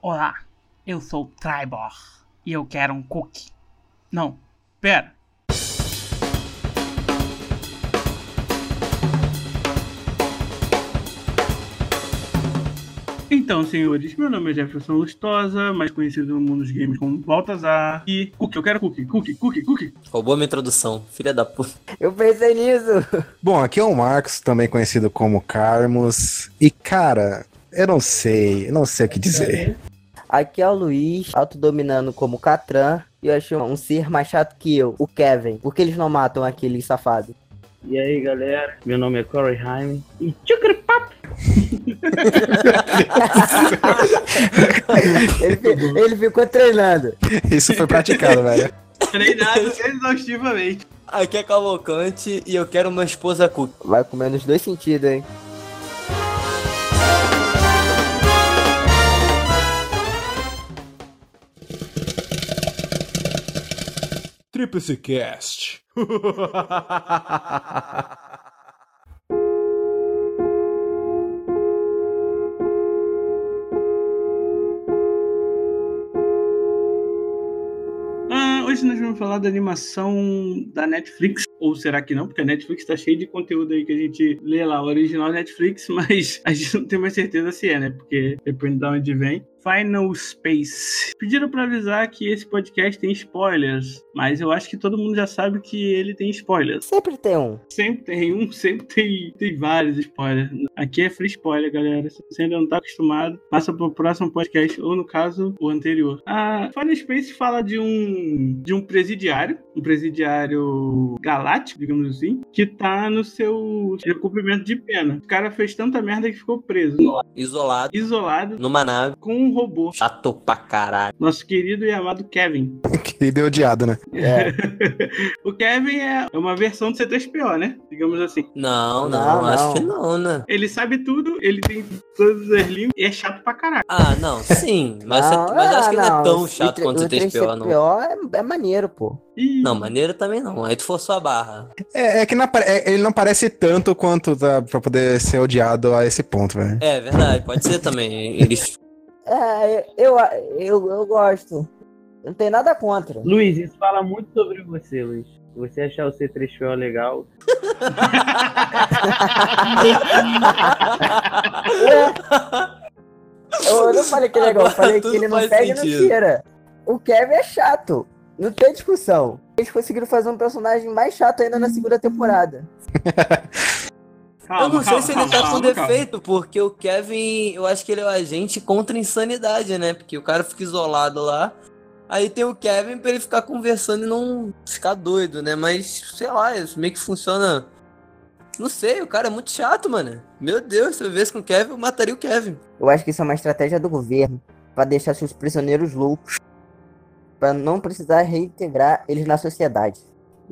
Olá, eu sou o Tribor e eu quero um cookie. Não, pera. Então, senhores, meu nome é Jefferson Lustosa, mais conhecido no mundo dos games como Baltazar. E cookie, eu quero cookie, cookie, cookie, cookie. Roubou minha introdução, filha da puta. Eu pensei nisso. Bom, aqui é o Marcos, também conhecido como Carmos. E cara, eu não sei, eu não sei o que dizer. Aqui é o Luiz, autodominando como Catran. E eu achei um ser mais chato que eu, o Kevin. Por que eles não matam aquele safado? E aí, galera? Meu nome é Corey Haim. E tchucripap! ele, ele ficou treinando. Isso foi praticado, velho. Treinado exaustivamente. Aqui é Cavalcante e eu quero uma esposa cookie. Vai comer nos dois sentidos, hein? Tríplice Cast. Ah, hoje nós vamos falar da animação da Netflix, ou será que não? Porque a Netflix tá cheia de conteúdo aí que a gente lê lá, o original Netflix, mas a gente não tem mais certeza se é, né? Porque depende de onde vem. Final Space. Pediram pra avisar que esse podcast tem spoilers, mas eu acho que todo mundo já sabe que ele tem spoilers. Sempre tem um. Sempre tem um, sempre tem, tem vários spoilers. Aqui é free spoiler, galera. Se você ainda não tá acostumado, passa pro próximo podcast, ou no caso, o anterior. A Final Space fala de um, de um presidiário, um presidiário galáctico, digamos assim, que tá no seu cumprimento de pena. O cara fez tanta merda que ficou preso, Isolado, isolado, numa nave. com um robô. Chato pra caralho. Nosso querido e amado Kevin. Querido e odiado, né? É. o Kevin é uma versão do C3PO, né? Digamos assim. Não, não, Não, acho não. que não, né? Ele sabe tudo, ele tem todas as línguas e é chato pra caralho. Ah, não, sim. Mas, Não, você- mas eu acho que não é tão o chato quanto o o 3PO, não. 3PO é, é maneiro, pô. Ih, Não, maneiro também não. Aí tu forçou a barra. É, é que não é- ele não parece tanto quanto tá, pra poder ser odiado a esse ponto, velho. É verdade, pode ser também. Eles. É, eu, eu, eu gosto. Não tem nada contra. Luiz, isso fala muito sobre você, Luiz. Você achar o C3PO legal, Eu, eu não falei que é legal, eu falei que ele não pega e não tira. O Kevin é chato. Não tem discussão. Eles conseguiram fazer um personagem mais chato ainda na segunda temporada. calma, eu não sei calma, se ele calma, tá calma, com calma. defeito, porque o Kevin, eu acho que ele é o agente contra a insanidade, né? Porque o cara fica isolado lá. Aí tem o Kevin pra ele ficar conversando e não ficar doido, né? Mas, sei lá, isso meio que funciona. Não sei, o cara é muito chato, mano. Meu Deus, se eu visse com o Kevin, eu mataria o Kevin. Eu acho que isso é uma estratégia do governo pra deixar seus prisioneiros loucos. Pra não precisar reintegrar eles na sociedade.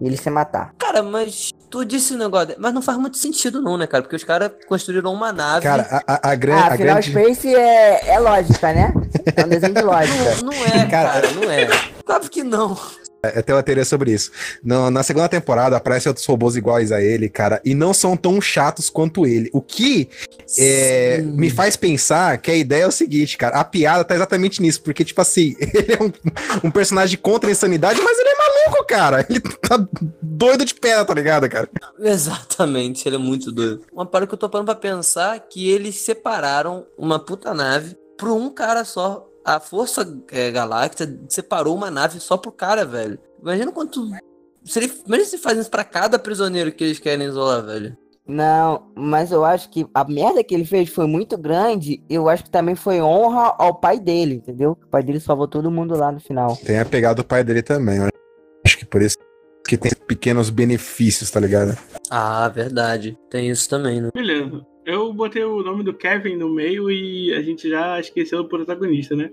E eles se matar. Cara, mas tu disse o negócio, mas não faz muito sentido não, né, cara? Porque os caras construíram uma nave. Cara, a, a, a, gran- Ah, a afinal, grande. Space é, é lógica, né? É um desenho de lógica. Não, não é, Cara, cara, não é. Claro que não. Eu tenho uma teoria sobre isso. No- na segunda temporada aparecem outros robôs iguais a ele, cara, e não são tão chatos quanto ele. O que é, me faz pensar que a ideia é o seguinte, cara. A piada tá exatamente nisso, porque, tipo assim, ele é um, um personagem contra a insanidade, mas ele é maluco, cara. Ele tá doido de pedra, tá ligado, cara? Exatamente, ele é muito doido. Uma parada que eu tô parando pra pensar é que eles separaram uma puta nave por um cara só. A Força é, Galáctica separou uma nave só pro cara, velho. Imagina quanto. Se ele, imagina se fazem isso pra cada prisioneiro que eles querem isolar, velho. Não, mas eu acho que a merda que ele fez foi muito grande. Eu acho que também foi honra ao pai dele, entendeu? O pai dele salvou todo mundo lá no final. Tem a pegada do pai dele também. que por isso que tem pequenos benefícios, tá ligado? Ah, verdade. Tem isso também, né? Beleza. Eu botei o nome do Kevin no meio e a gente já esqueceu o protagonista, né?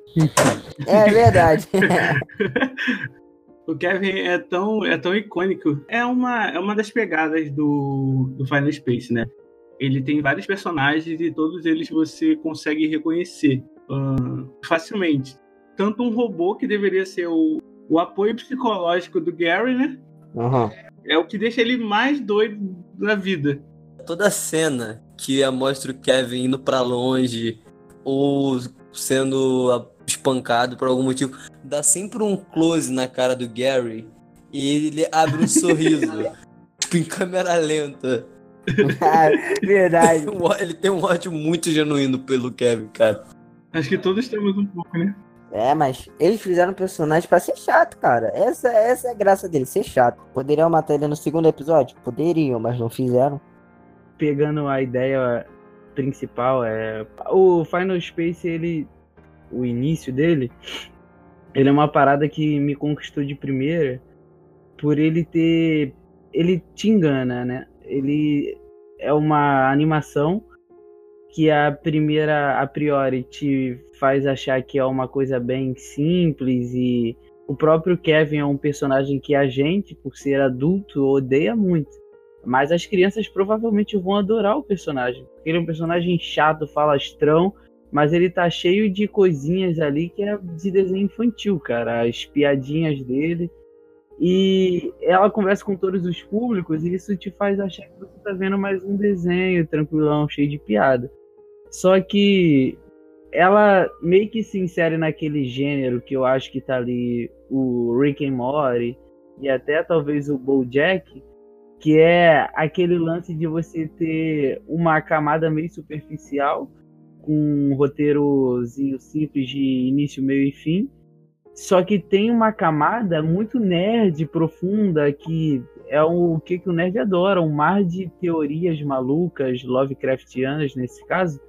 É verdade. O Kevin é tão, é tão icônico. É uma, é uma das pegadas do, do Final Space, né? Ele tem vários personagens e todos eles você consegue reconhecer ah, facilmente. Tanto um robô que deveria ser o, o apoio psicológico do Gary, né? Uhum. É o que deixa ele mais doido na vida. Toda cena que mostra o Kevin indo pra longe, ou sendo espancado por algum motivo, dá sempre um close na cara do Gary e ele abre um sorriso. tipo, em câmera lenta. Verdade. Ele tem um ódio muito genuíno pelo Kevin, cara. Acho que todos temos um pouco, né? É, mas eles fizeram um personagem pra ser chato, cara. Essa, essa é a graça dele, ser chato. Poderiam matar ele no segundo episódio? Poderiam, mas não fizeram. Pegando a ideia principal, é o Final Space, ele. O início dele, ele é uma parada que me conquistou de primeira por ele ter. Ele te engana, né? Ele é uma animação que a primeira, a priori, te faz achar que é uma coisa bem simples e o próprio Kevin é um personagem que a gente, por ser adulto, odeia muito. Mas as crianças provavelmente vão adorar o personagem. Porque ele é um personagem chato, falastrão, mas ele tá cheio de coisinhas ali que é de desenho infantil, cara. As piadinhas dele. E ela conversa com todos os públicos e isso te faz achar que você tá vendo mais um desenho tranquilão, cheio de piada. Só que ela meio que se insere naquele gênero que eu acho que tá ali o Rick and Morty e até talvez o BoJack, que é aquele lance de você ter uma camada meio superficial com um roteirozinho simples de início, meio e fim, só que tem uma camada muito nerd, profunda, que é o que, que o nerd adora, um mar de teorias malucas, Lovecraftianas nesse caso,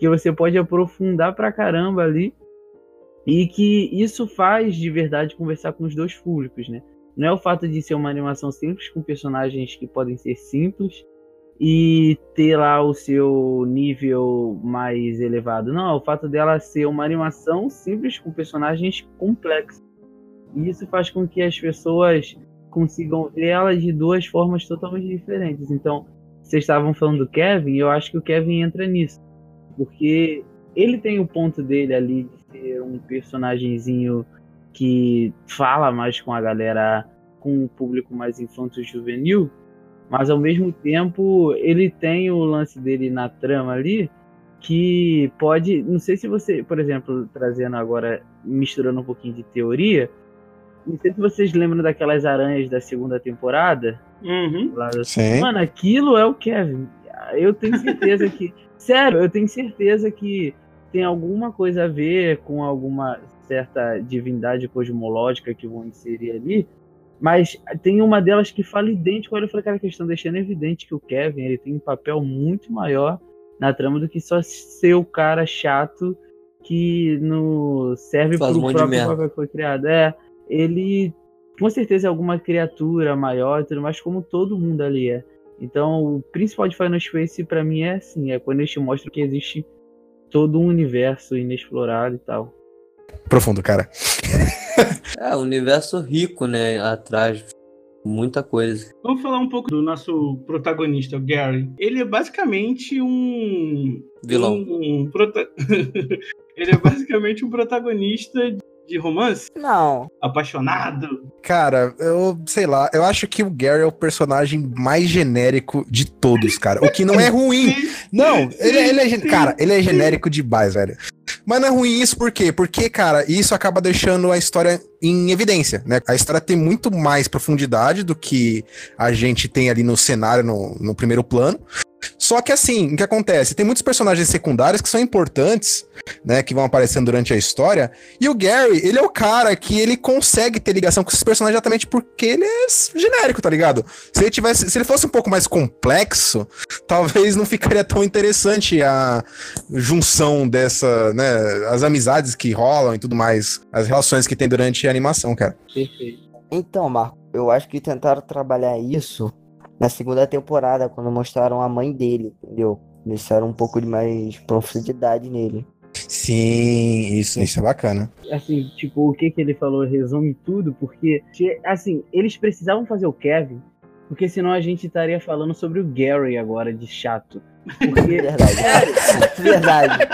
que você pode aprofundar pra caramba ali, e que isso faz de verdade conversar com os dois públicos, né? Não é o fato de ser uma animação simples com personagens que podem ser simples e ter lá o seu nível mais elevado. Não, é o fato dela ser uma animação simples com personagens complexos. E isso faz com que as pessoas consigam ver ela de duas formas totalmente diferentes. Então, vocês estavam falando do Kevin, eu acho que o Kevin entra nisso. Porque ele tem o ponto dele ali de ser um personagemzinho que fala mais com a galera, com o público mais infanto-juvenil, mas ao mesmo tempo ele tem o lance dele na trama ali que pode, não sei se você, por exemplo, trazendo agora, misturando um pouquinho de teoria, não sei se vocês lembram daquelas aranhas da segunda temporada, Uhum. lá. Mano, aquilo é o Kevin. Eu tenho certeza que. Sério, eu tenho certeza que tem alguma coisa a ver com alguma certa divindade cosmológica que vão inserir ali. Mas tem uma delas que fala idêntico. Olha, eu falei, cara, que estão deixando evidente que o Kevin ele tem um papel muito maior na trama do que só ser o cara chato que no serve um monte de próprio papel que foi criado. É, ele com certeza é alguma criatura maior e tudo mais, como todo mundo ali é. Então, o principal de Final Space pra mim é assim, é quando eles te mostram que existe todo um universo inexplorado e tal. Profundo, cara. É, um universo rico, né? Atrás. Muita coisa. Vamos falar um pouco do nosso protagonista, o Gary. Ele é basicamente um. Vilão. Um, prota- Ele é basicamente um protagonista de romance, Não, apaixonado. Cara, eu sei lá, eu acho que o Gary é o personagem mais genérico de todos, cara. O que não é ruim. Não, ele, ele é. Cara, ele é genérico demais, velho. Mas não é ruim isso por quê? Porque, cara, isso acaba deixando a história em evidência, né? A história tem muito mais profundidade do que a gente tem ali no cenário, no, no primeiro plano. Só que assim, o que acontece? Tem muitos personagens secundários que são importantes, né? Que vão aparecendo durante a história. E o Gary, ele é o cara que ele consegue ter ligação com esses personagens exatamente porque ele é genérico, tá ligado? Se ele tivesse, se ele fosse um pouco mais complexo, talvez não ficaria tão interessante a junção dessa, né, as amizades que rolam e tudo mais, as relações que tem durante a animação, cara. Perfeito. Então, Marco, eu acho que tentaram trabalhar isso na segunda temporada, quando mostraram a mãe dele, entendeu? Deixaram um pouco de mais profundidade nele. Sim, isso, isso é bacana. Assim, tipo, o que que ele falou resume tudo, porque, que, assim, eles precisavam fazer o Kevin, porque senão a gente estaria falando sobre o Gary agora, de chato. Porque, Verdade. Verdade.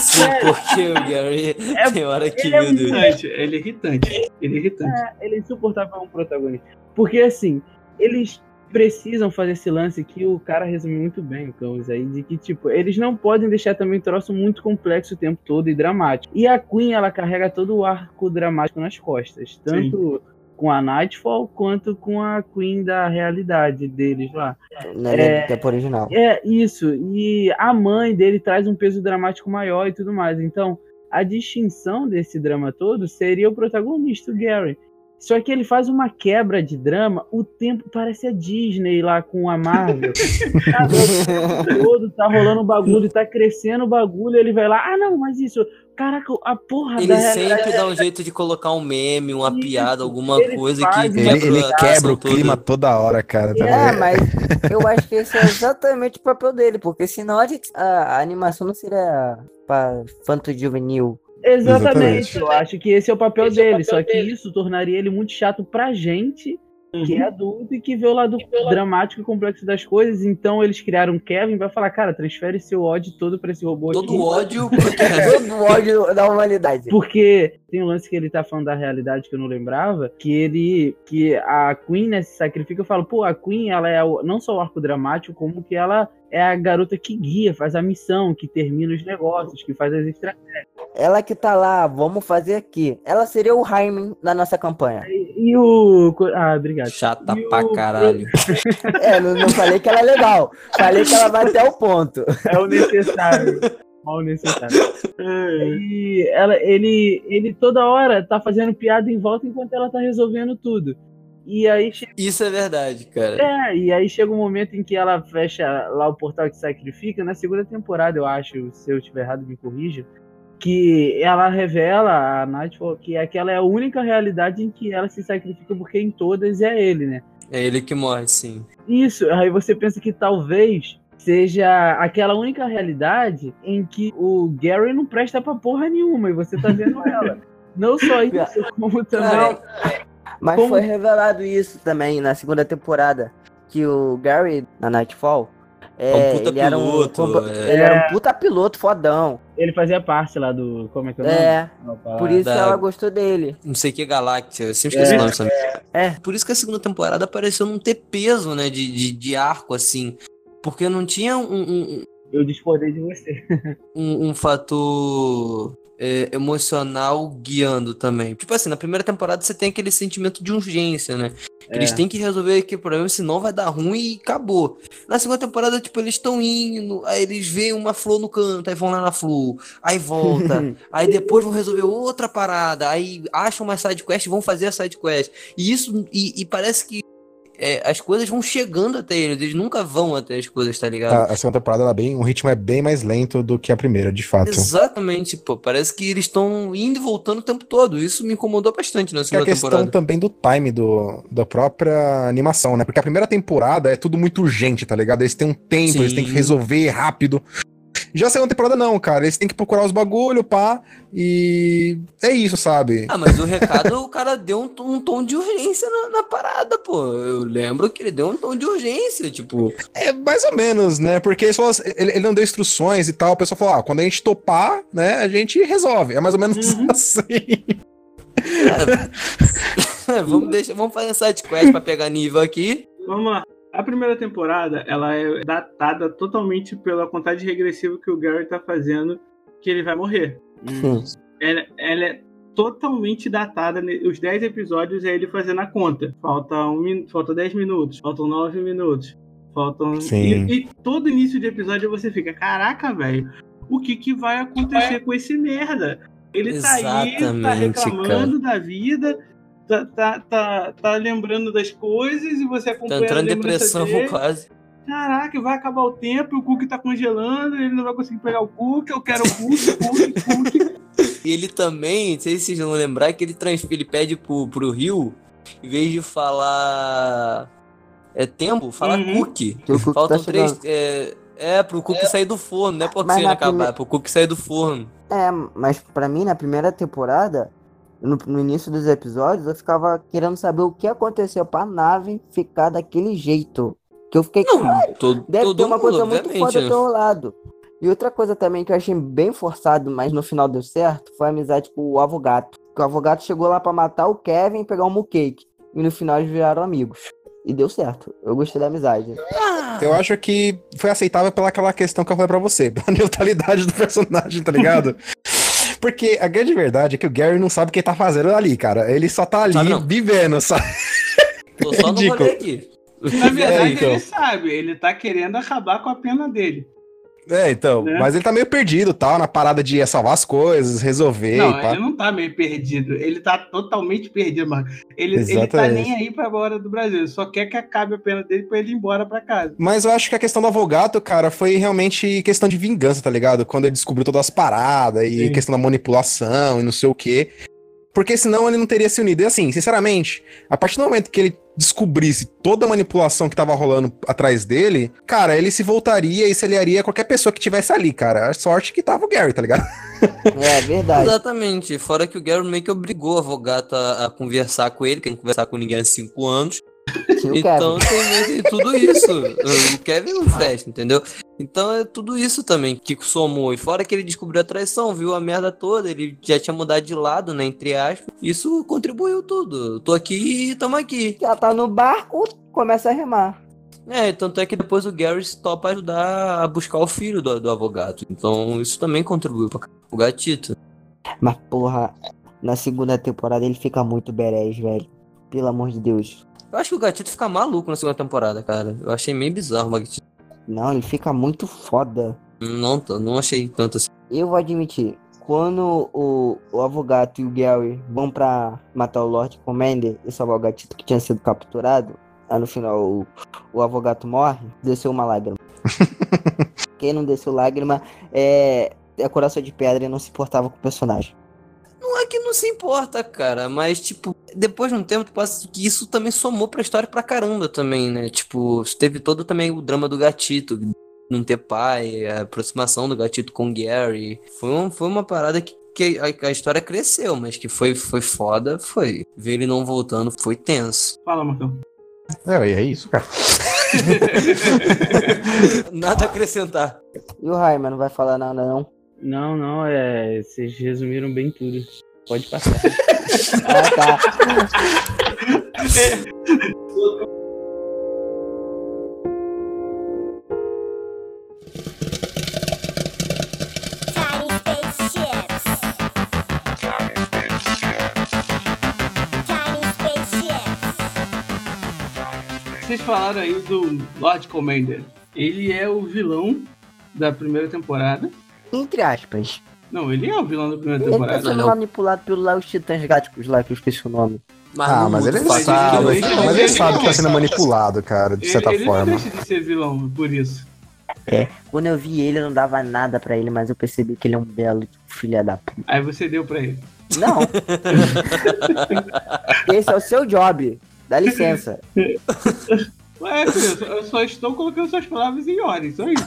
Sim, porque o Gary É- tem hora que, ele é meu Deus. Irritante, ele é irritante. Ele é irritante. É, ele é insuportável um protagonista. Porque assim, eles precisam fazer esse lance que o cara resumiu muito bem, o Caos aí, de que, tipo, eles não podem deixar também o troço muito complexo o tempo todo e dramático. E a Queen, ela carrega todo o arco dramático nas costas, tanto com a Nightfall quanto com a Queen da realidade deles lá. Na É. tempo original. É, isso. E a mãe dele traz um peso dramático maior e tudo mais. Então, a distinção desse drama todo seria o protagonista, o Gary. Só que ele faz uma quebra de drama, o tempo parece a Disney lá com a Marvel. O tempo todo tá rolando um bagulho, tá crescendo o bagulho, ele vai lá, ah não, mas isso, caraca, a porra Ele da sempre dá um jeito de colocar um meme, uma Isso, piada, alguma ele coisa faz, que Ele, ele a quebra o clima toda hora, cara. tá É, mas eu acho que esse é exatamente o papel dele, porque senão a, gente- a- a animação não seria pra fanto juvenil. Exatamente. Exatamente. Eu acho que esse é o papel dele. só que isso tornaria ele muito chato pra gente, que é adulto e que vê o lado dramático e complexo das coisas. Então eles criaram Kevin vai falar, cara, transfere seu ódio todo pra esse robô Todo aqui. ódio. Todo o ódio da humanidade. Porque tem um lance que ele tá falando da realidade que eu não lembrava, que ele. que a Queen, né, se sacrifica. Eu falo, pô, a Queen, ela é o- não só o arco dramático, como que ela é a garota que guia, faz a missão, que termina os negócios, que faz as estratégias. Ela que tá lá, vamos fazer aqui. Ela seria o Hyman da nossa campanha. E o. Ah, obrigado. Chata E o- pra caralho. É, não, não falei que ela é legal. Falei que ela vai até o ponto. É o necessário. Mal necessário. E ela, ele, ele toda hora tá fazendo piada em volta enquanto ela tá resolvendo tudo. E aí, Isso é verdade, cara. é, e aí chega um momento em que ela fecha lá o portal que sacrifica, na segunda temporada, eu acho, se eu estiver errado, me corrija, que ela revela a Nightfall que aquela é a única realidade em que ela se sacrifica, porque em todas é ele, né? É ele que morre, sim. Isso, aí você pensa que talvez seja aquela única realidade em que o Gary não presta pra porra nenhuma e você tá vendo ela. Não só isso, como também. Mas Como- foi revelado isso também na segunda temporada. Que o Gary, na Nightfall, é, É um puta ele, era um, piloto, é. ele era um puta piloto fodão. Ele fazia parte lá do. Como é que é o nome? É, por isso da- ela gostou dele. Não sei que galáxia. Eu sempre esqueço É. o nome, sabe? É. Por isso que a segunda temporada pareceu não ter peso, né? De, de, de arco, assim. Porque não tinha um, um, Eu discordei de você. um, um fator é, emocional guiando também. Tipo assim, na primeira temporada você tem aquele sentimento de urgência, né? Eles É. têm que resolver aquele problema, senão vai dar ruim e acabou. Na segunda temporada, tipo, eles estão indo, aí eles veem uma flor no canto, aí vão lá na flor, aí volta, aí depois vão resolver outra parada, aí acham uma sidequest e vão fazer a sidequest. E isso, e, e parece que é, as coisas vão chegando até eles, eles nunca vão até as coisas, tá ligado? A, a segunda temporada, ela é bem, o ritmo é bem mais lento do que a primeira, de fato. Exatamente, pô. Parece que eles estão indo e voltando o tempo todo. Isso me incomodou bastante na Que é a segunda questão temporada. também do time do, da própria animação, né? Porque a primeira temporada é tudo muito urgente, tá ligado? Eles têm um tempo, eles têm que Sim. resolver rápido. Já a segunda temporada não, cara. Eles têm que procurar os bagulho, pá. E é isso, sabe? Ah, mas o recado, o cara deu um, um tom de urgência na, na parada, pô. Eu lembro que ele deu um tom de urgência, tipo. É mais ou menos, né? Porque ele, falou assim- ele, ele não deu instruções e tal. O pessoal falou: ah, quando a gente topar, né, a gente resolve. É mais ou menos assim. é, vamos, deixar, vamos fazer sidequest pra pegar nível aqui. Vamos lá. A primeira temporada, ela é datada totalmente pela contagem regressiva que o Gary tá fazendo, que ele vai morrer. Sim. Ela, ela é totalmente datada. Os 10 episódios é ele fazendo a conta. Falta, um, falta 10 minutos, faltam 9 minutos. Faltam. Sim. E, e todo início de episódio você fica, caraca, velho, o que, que vai acontecer com esse merda? Ele tá aí, tá Exatamente, reclamando da vida, tá, tá, tá, tá lembrando das coisas e você Tá acompanha entrando a em depressão dele. quase. Caraca, vai acabar o tempo, o cookie tá congelando, ele não vai conseguir pegar o cookie, eu quero o cookie, cookie, cookie. E ele também, não sei se vocês vão lembrar, que ele, ele pede pro, pro Rio, em vez de falar. É tempo, fala Uhum. o Cook Faltam tá três. É, é, pro cookie sair do forno, não é pra você acabar, prime- é pro cookie sair do forno. É, mas pra mim, na primeira temporada, no, no início dos episódios, eu ficava querendo saber o que aconteceu pra nave ficar daquele jeito. Que eu fiquei, Não, todo, deve todo ter uma mundo, coisa muito foda né? do teu lado. E outra coisa também que eu achei bem forçado, mas no final deu certo, foi a amizade com o Avogato. Que o Avogato chegou lá pra matar o Kevin e pegar o Mooncake. E no final eles viraram amigos. E deu certo. Eu gostei da amizade. Eu acho que foi aceitável pela aquela questão que eu falei pra você, pela neutralidade do personagem, tá ligado? Porque a grande verdade é que o Gary não sabe o que ele tá fazendo ali, cara. Ele só tá ali Sabe vivendo, sabe? Tô só no Ridículo. rolê aqui. Na verdade, É, então. ele sabe, ele tá querendo acabar com a pena dele. É, então. Né? Mas ele tá meio perdido, tal, na parada de salvar as coisas, resolver não, ele não tá meio perdido. Ele tá totalmente perdido, mano. Ele, ele tá nem aí pra fora do Brasil. Ele só quer que acabe a pena dele pra ele ir embora pra casa. Mas eu acho que a questão do Avogato, cara, foi realmente questão de vingança, tá ligado? Quando ele descobriu todas as paradas e Sim. questão da manipulação e não sei o quê. Porque senão ele não teria se unido. E assim, sinceramente, a partir do momento que ele descobrisse toda a manipulação que tava rolando atrás dele, cara, ele se voltaria e se aliaria a qualquer pessoa que tivesse ali, cara. A sorte que tava o Gary, tá ligado? É verdade. Exatamente. Fora que o Gary meio que obrigou o Avogato a, a conversar com ele, que ele não conversar com ninguém há cinco anos. Então tem tudo isso. O Kevin e o Flash, entendeu? Então é tudo isso também que somou. E fora que ele descobriu a traição, viu a merda toda, ele já tinha mudado de lado, né? Entre aspas. Isso contribuiu tudo. Eu tô aqui e tamo aqui. Já tá no barco, começa a remar. É, tanto é que depois o Gary se topa ajudar a buscar o filho do, do Avogato. Então isso também contribuiu pra o gatito. Mas, porra, na segunda temporada ele fica muito berés, velho. Pelo amor de Deus. Eu acho que o gatito fica maluco na segunda temporada, cara. Eu achei meio bizarro o gatito. Não, ele fica muito foda. Não, tô- não achei tanto assim. Eu vou admitir, quando o, o Avogato e o Gary vão pra matar o Lord Commander e salvar o gatito que tinha sido capturado, aí no final o, o Avogato morre, desceu uma lágrima. Quem não desceu lágrima é, é coração de pedra e não se importava com o personagem. Não é que não se importa, cara, mas, tipo, depois de um tempo, passa que isso também somou pra história pra caramba também, né? Tipo, teve todo também o drama do gatito, não ter pai, a aproximação do gatito com o Gary. Foi, um, foi uma parada que, que a, a história cresceu, mas que foi, foi foda, foi. Ver ele não voltando foi tenso. Fala, Marcão. É, é isso, cara. Nada a acrescentar. E o Raiman não vai falar nada, não? Não, não, é. Vocês resumiram bem tudo. Pode passar. Ah, tá. Vocês falaram aí do Lord Commander. Ele é o vilão da primeira temporada. Entre aspas. Não, ele é o vilão da primeira Ele tá temporada. sendo Não. manipulado pelos lá, os titãs gáticos lá, que eu esqueci o nome. Ah, não mas ele sabe, sentido. ele- mas ele ele- sabe que tá sendo manipulado, cara, de Ele, certa ele não forma. deixa de ser vilão por isso. Quando eu vi ele, eu não dava nada pra ele, mas eu percebi que ele é um belo filho da puta. Aí você deu pra ele. Não. Esse é o seu job. Dá licença. Ué, filho, eu só- estou colocando suas palavras em ordem, só isso.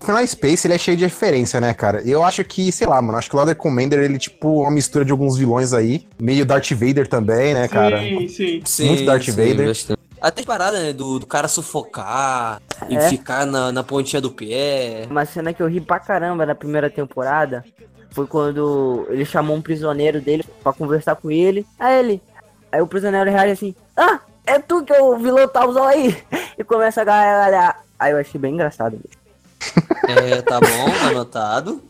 Final Space, ele é cheio de referência, né, cara? Eu acho que, sei lá, mano, acho que o Lord Commander, ele, tipo, uma mistura de alguns vilões aí. Meio Darth Vader também, né, cara? Sim, sim. Sim, Muito Darth sim, Vader. bastante. Até as paradas, né? Do, do cara sufocar e É. ficar na, na pontinha do pé. Uma cena que eu ri pra caramba na primeira temporada foi quando ele chamou um prisioneiro dele pra conversar com ele. Aí ele. Aí o prisioneiro reage assim: Ah, é tu que o vilão tá usando aí. E começa a galhar. Aí eu achei bem engraçado. É, tá bom, anotado.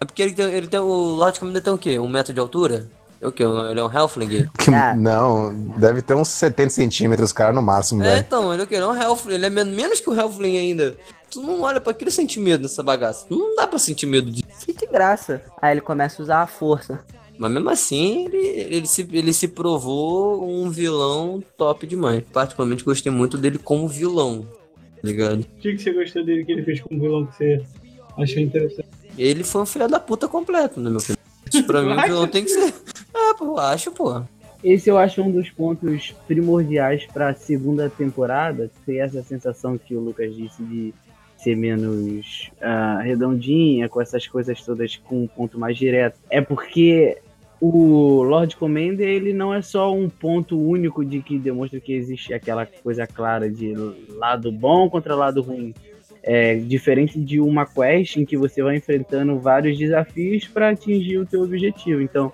É porque ele tem, ele tem o Lord Commander tem o quê? Um metro de altura? É o quê? Ele é um Hellfling? Ah. Não, deve ter uns 70 centímetros, cara, no máximo, É, então, ele é o quê? Ele é um Hellfling. Ele é men- menos que o Hellfling ainda. Tu não olha pra aquilo e sente medo dessa bagaça. Não dá pra sentir medo disso. Que de graça. Aí ele começa a usar a força. Mas mesmo assim, ele, ele, se, ele se provou um vilão top demais. Particularmente gostei muito dele como vilão. Tá ligado? O que que você gostou dele que ele fez com o vilão que você achou interessante? Ele foi um filho da puta completo, né, meu filho? Isso pra mim, o vilão tem que ser. Ah, pô, acho, pô. Esse eu acho um dos pontos primordiais pra segunda temporada, ter essa sensação que o Lucas disse de ser menos ah, redondinha, com essas coisas todas com um ponto mais direto. É porque o Lord Commander, ele não é só um ponto único de que demonstra que existe aquela coisa clara de lado bom contra lado ruim. É diferente de uma quest em que você vai enfrentando vários desafios para atingir o teu objetivo. Então,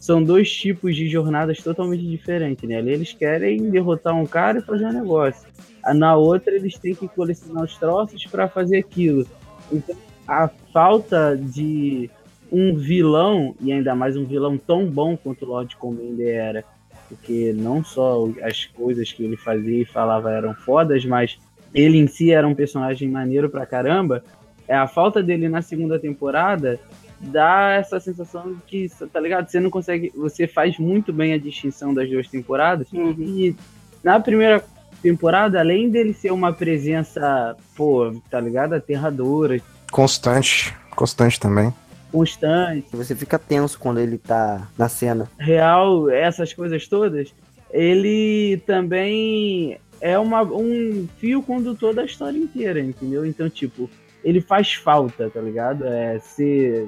são dois tipos de jornadas totalmente diferentes, né? Ali eles querem derrotar um cara e fazer um negócio. Na outra eles têm que colecionar os troços para fazer aquilo. Então a falta de um vilão, e ainda mais um vilão tão bom quanto o Lord Commander era, porque não só as coisas que ele fazia e falava eram fodas, mas ele em si era um personagem maneiro pra caramba. É a falta dele na segunda temporada dá essa sensação de que, tá ligado? Você não consegue, você faz muito bem a distinção das duas temporadas. Uhum. E na primeira temporada, além dele ser uma presença, pô, tá ligado? Aterradora, Constante. Constante também. Constante, Você fica tenso quando ele tá na cena. real, essas coisas todas, ele também é uma, um fio condutor da história inteira, entendeu? Então, tipo, ele faz falta, tá ligado? É, você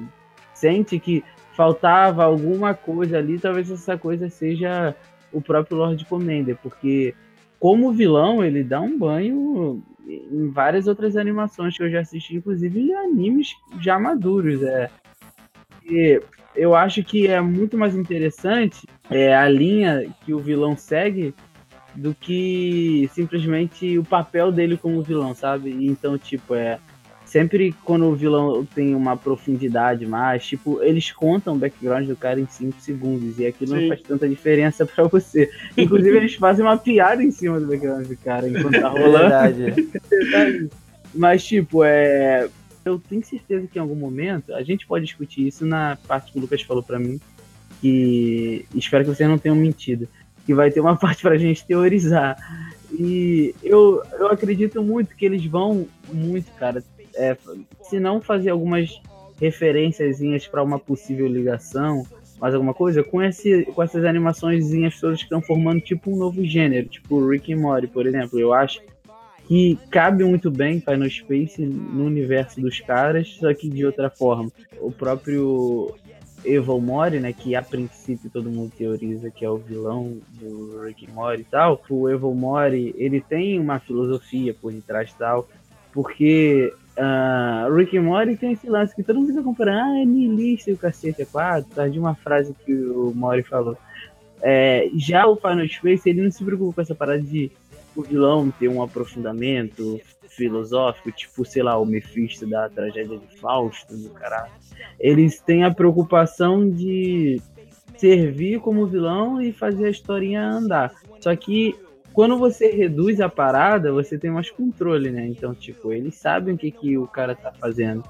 sente que faltava alguma coisa ali, talvez essa coisa seja o próprio Lord Commander, porque como vilão ele dá um banho em várias outras animações que eu já assisti, inclusive em animes já maduros, é. E eu acho que é muito mais interessante é, a linha que o vilão segue do que simplesmente o papel dele como vilão, sabe? E Então, tipo, é. Sempre quando o vilão tem uma profundidade mais, tipo, eles contam o background do cara em 5 segundos e aquilo Sim. não faz tanta diferença pra você. Inclusive, eles fazem uma piada em cima do background do cara enquanto tá rolando. Verdade. Mas, tipo, é. Eu tenho certeza que em algum momento a gente pode discutir isso na parte que o Lucas falou pra mim. Que espero que vocês não tenham mentido. Que vai ter uma parte pra gente teorizar. E eu, eu acredito muito que eles vão muito, cara. É, se não fazer algumas referênciazinhas pra uma possível ligação, mais alguma coisa, com, esse, com essas animaçõezinhas todas que estão formando tipo um novo gênero, tipo Rick and Morty, por exemplo. Eu acho que cabe muito bem Final Space no universo dos caras, só que de outra forma. O próprio Evil Mori, né, que a princípio todo mundo teoriza que é o vilão do Rick Morty e tal, o Evil Mori, ele tem uma filosofia por detrás tal, porque ah, Rick Morty tem esse lance que todo mundo fica comparando, ah, é niilista e o cacete é quatro, tá de uma frase que o Mori falou. É, já o Final Space, ele não se preocupa com essa parada de o vilão ter um aprofundamento filosófico, tipo, sei lá, o Mephisto da tragédia de Fausto, do caralho. Eles têm a preocupação de servir como vilão e fazer a historinha andar. Só que quando você reduz a parada, você tem mais controle, né? Então, tipo, eles sabem o que, que o cara tá fazendo.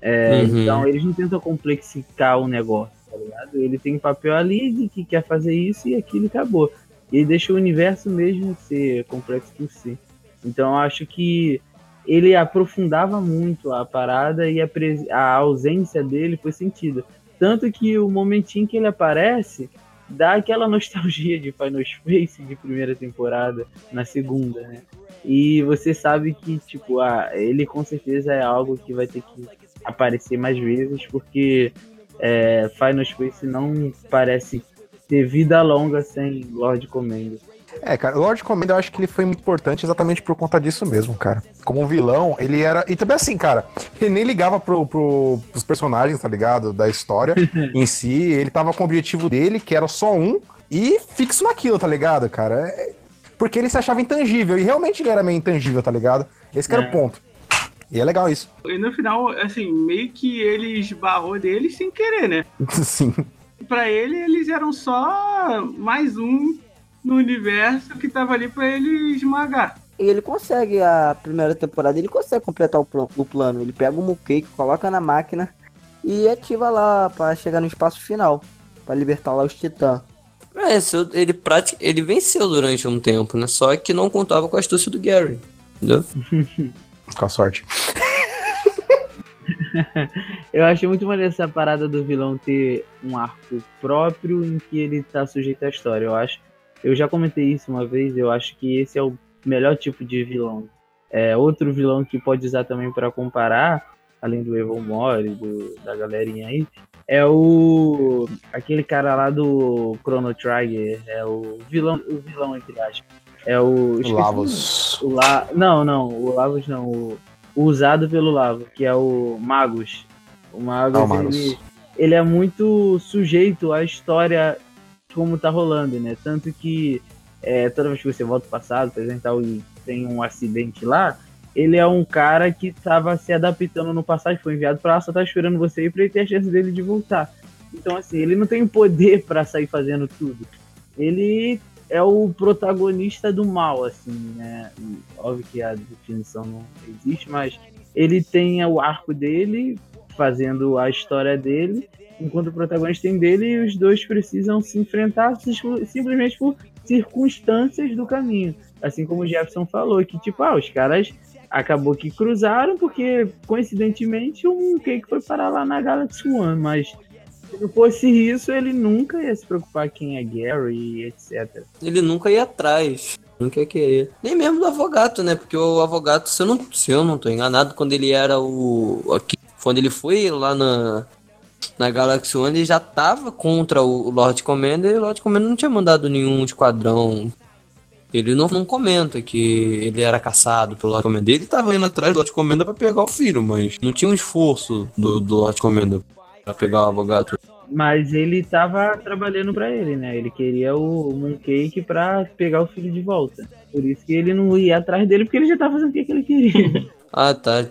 É, Uhum. Então, eles não tentam complexificar o negócio, tá ligado? Ele tem um papel ali de que quer fazer isso e aquilo acabou. Ele deixa o universo mesmo ser complexo por si. Então, acho que ele aprofundava muito a parada e a, a ausência dele foi sentida. Tanto que o momentinho que ele aparece dá aquela nostalgia de Final Space de primeira temporada na segunda, né? E você sabe que, tipo, ah, ele com certeza é algo que vai ter que aparecer mais vezes, porque é, Final Space não parece ter vida longa sem Lord Commander. É, cara, o Lord Commander eu acho que ele foi muito importante exatamente por conta disso mesmo, cara. Como um vilão, ele era. E também assim, cara, ele nem ligava pro, pro, pros personagens, tá ligado? Da história em si. Ele tava com o objetivo dele, que era só um, e fixo naquilo, tá ligado, cara? É- Porque ele se achava intangível, e realmente ele era meio intangível, tá ligado? Esse que era É. o ponto. E é legal isso. E no final, assim, meio que ele esbarrou deles sem querer, né? Sim. Pra ele, eles eram só mais um no universo que tava ali pra ele esmagar. E ele consegue, a primeira temporada, ele consegue completar o, plan- o plano. Ele pega o Mukake, coloca na máquina e ativa lá pra chegar no espaço final. Pra libertar lá os titãs. É, ele, ele venceu durante um tempo, né? Só que não contava com a astúcia do Gary. Entendeu? Com a sorte. Eu achei muito maneiro essa parada do vilão ter um arco próprio em que ele tá sujeito à história. Eu acho. Eu já comentei isso uma vez, eu acho que esse é o melhor tipo de vilão. É, outro vilão que pode usar também para comparar, além do Evil Mori, do, da galerinha aí, é o. aquele cara lá do Chrono Trigger. É o vilão, o vilão, entre aspas. É o. Lavos. O La... Não, não, o Lavos não. O... usado pelo Lavo, que é o Magus. O Magus, Ah, o Magus. ele, ele é muito sujeito à história como tá rolando, né? Tanto que é, toda vez que você volta ao passado, por exemplo, e tem um acidente lá, ele é um cara que estava se adaptando no passado, foi enviado pra lá, só tá esperando você ir pra ele ter a chance dele de voltar. Então, assim, ele não tem poder pra sair fazendo tudo. Ele é o protagonista do mal, assim, né? Óbvio que a definição não existe, mas ele tem o arco dele, fazendo a história dele, enquanto o protagonista tem dele, e os dois precisam se enfrentar sim- simplesmente por circunstâncias do caminho. Assim como o Jefferson falou, que tipo, ah, os caras acabou que cruzaram, porque coincidentemente um cake foi parar lá na Galaxy One, mas se não fosse isso, ele nunca ia se preocupar quem é Gary, etc. Ele nunca ia atrás. Nunca ia querer. Nem mesmo do Avogato, né? Porque o Avogato, se eu não, se eu não tô enganado, quando ele era o. Aqui, quando ele foi lá na. Na Galaxy One, ele já tava contra o Lord Commander e o Lord Commander não tinha mandado nenhum esquadrão. Ele não, não comenta que ele era caçado pelo Lord Commander. Ele tava indo atrás do Lord Commander pra pegar o filho, mas não tinha um esforço do, do Lord Commander pra pegar o Avogato. Mas ele tava trabalhando pra ele, né? Ele queria o Mooncake pra pegar o filho de volta. Por isso que ele não ia atrás dele, porque ele já tava fazendo o que que ele queria. Ah, tá.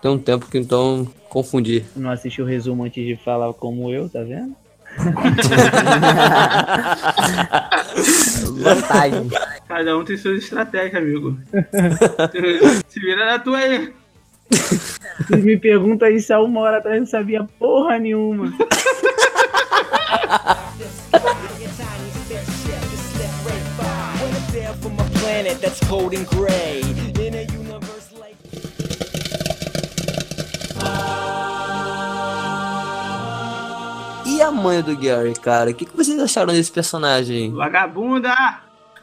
Tem um tempo que então confundi. não assistiu o resumo antes de falar como eu, tá vendo? Vantagem. Cada um tem suas estratégias, amigo. Se vira na tua aí. Vocês me perguntam isso há uma hora atrás, eu não sabia porra nenhuma. E a mãe do Gary, cara? O que, que vocês acharam desse personagem? Vagabunda!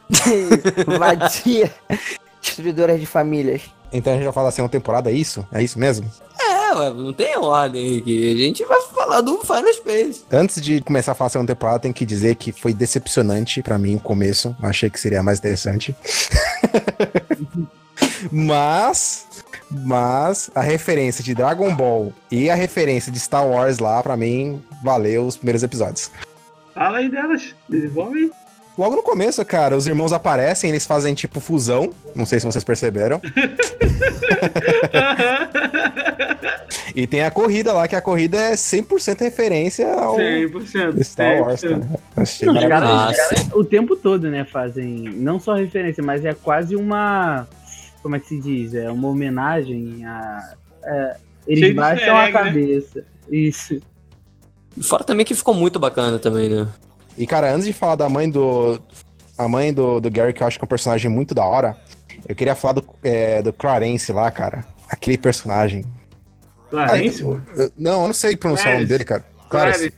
Vadia. Destruidora de famílias. Então a gente vai falar assim, uma temporada, é isso? É isso mesmo? É, ué, não tem ordem aqui. A gente vai falar do Final Space. Antes de começar a falar a segunda temporada, tem que dizer que foi decepcionante pra mim o começo. Achei que seria mais interessante. mas, mas a referência de Dragon Ball e a referência de Star Wars lá, pra mim, valeu os primeiros episódios. Fala aí delas. Desenvolve. Logo no começo, cara, os irmãos aparecem, eles fazem tipo fusão. Não sei se vocês perceberam. E tem a corrida lá, que a corrida é 100% referência ao 100%. Star Wars, 100%. cara. Achei Não, o tempo todo, né, fazem não só referência, mas é quase uma. Como é que se diz? É uma homenagem a. é, eles Cheio baixam a né? cabeça. Isso. Fora também que ficou muito bacana também, né? E, cara, antes de falar da mãe do. A mãe do, do Gary, que eu acho que é um personagem muito da hora, eu queria falar do, é, do Clarence lá, cara. Aquele personagem. Clarence? Eu- não, eu não sei pronunciar o nome dele, cara. Clarence. Clarence.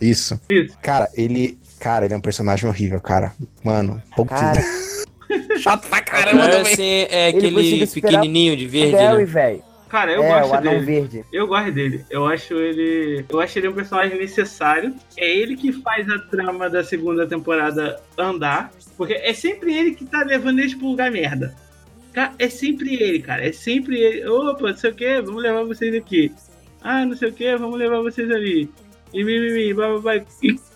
Isso. Isso. Cara, ele. Cara, ele é um personagem horrível, cara. Mano, pouco Cara, chato pra caramba também. é aquele pequenininho de o verde, Gary, né? velho. Cara, eu É, gosto dele. verde. Eu gosto dele. Eu acho ele. Eu acho ele um personagem necessário. É ele que faz a trama da segunda temporada andar. Porque é sempre ele que tá levando eles pro lugar merda. É sempre ele, cara. É sempre ele. Opa, não sei o que, vamos levar vocês aqui. Ah, não sei o que, vamos levar vocês ali. E mimimi, blá, blá, blá.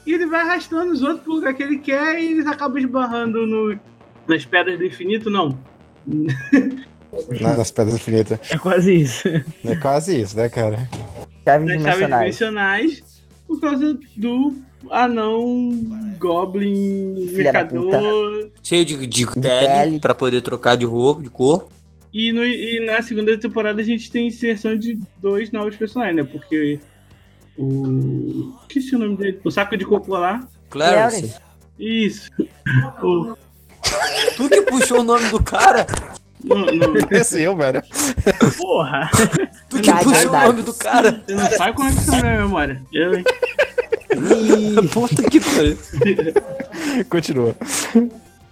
E ele vai arrastando os outros pro lugar que ele quer e eles acabam esbarrando no, nas pedras do infinito, não. Na- Nas pedras infinitas. É quase isso. É quase isso, né, cara? Chaves nas chaves dimensionais. dimensionais por causa do anão goblin Filha mercador Cheio de, de pele pele. pra poder trocar de roupa, de cor. e, no- e na segunda temporada a gente tem inserção de dois novos personagens né porque o esqueci o nome dele o saco de cocô lá Clarence. isso o, Tu que puxou o nome do cara? Não, não, Esse eu, velho. Porra! Tu que puxou o nome do cara? você não sabe como é que está na minha memória eu, hein? Puta que pariu. Continua.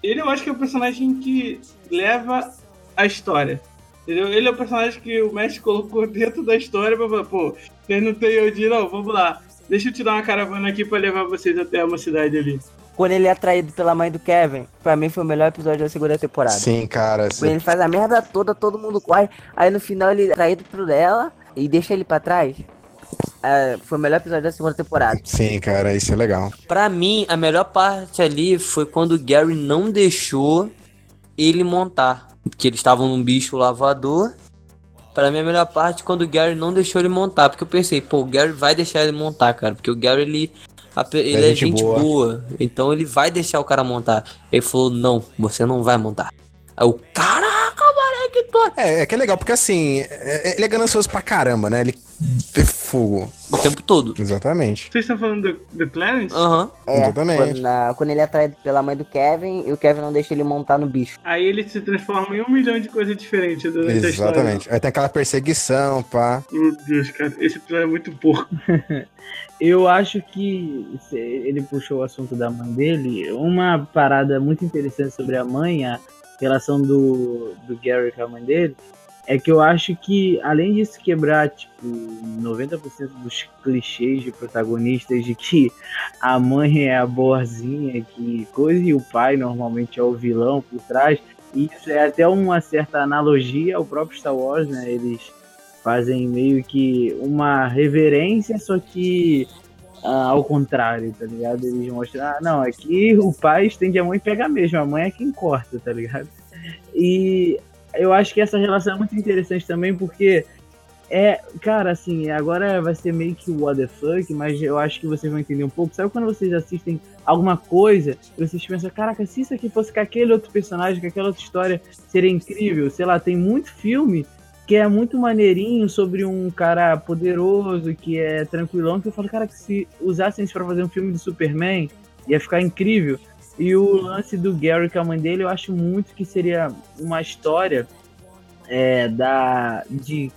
ele eu acho que é o personagem que leva a história. Entendeu? Ele é o personagem que o mestre colocou dentro da história pra falar, pô, vocês não tem onde ir, não, vamos lá. Deixa eu te dar uma caravana aqui pra levar vocês até uma cidade ali. Quando ele é atraído pela mãe do Kevin, pra mim foi o melhor episódio da segunda temporada. Sim, cara. Quando ele faz a merda toda, todo mundo corre. Aí no final ele é atraído por ela e deixa ele pra trás. é, foi o melhor episódio da segunda temporada. Sim, cara, isso é legal. Pra mim, a melhor parte ali foi quando o Gary não deixou ele montar. Porque eles estavam num bicho lavador. Pra mim, a melhor parte é quando o Gary não deixou ele montar. Porque eu pensei, pô, o Gary vai deixar ele montar, cara. Porque o Gary, ele, pe- ele é gente gente boa. boa. Então ele vai deixar o cara montar. Ele falou, não, você não vai montar. O caraca, moleque, tô... É, é que é legal, porque assim, é- é- ele é ganancioso pra caramba, né? Ele é fogo. O tempo todo. Exatamente. Vocês estão falando do, do Clarence? Aham. É, Exatamente. Quando, na- quando ele é atraído pela mãe do Kevin e o Kevin não deixa ele montar no bicho. Aí ele se transforma em um milhão de coisas diferentes durante a história. Exatamente. Aí tem aquela perseguição, pá. Meu Deus, cara, esse episódio é muito porco. Eu acho que ele puxou o assunto da mãe dele. Uma parada muito interessante sobre a mãe, a relação do, do Gary com a mãe dele, é que eu acho que, além disso quebrar, tipo, 90% dos clichês de protagonistas de que a mãe é a boazinha, que coisa, e o pai normalmente é o vilão por trás, isso é até uma certa analogia ao próprio Star Wars, né? Eles fazem meio que uma reverência, só que ah, ao contrário, tá ligado? Eles mostram, ah, não, aqui o pai estende a mão e pega mesmo, a mãe é quem corta, tá ligado? E eu acho que essa relação é muito interessante também, porque é, cara, assim, agora vai ser meio que what the fuck, mas eu acho que vocês vão entender um pouco. Sabe quando vocês assistem alguma coisa vocês pensam, caraca, se isso aqui fosse com aquele outro personagem, com aquela outra história, seria incrível? Sei lá, tem muito filme que é muito maneirinho sobre um cara poderoso, que é tranquilão, que eu falo, cara, que se usassem isso pra fazer um filme do Superman, ia ficar incrível. E o lance do Gary com a mãe dele, eu acho muito que seria uma história é, da de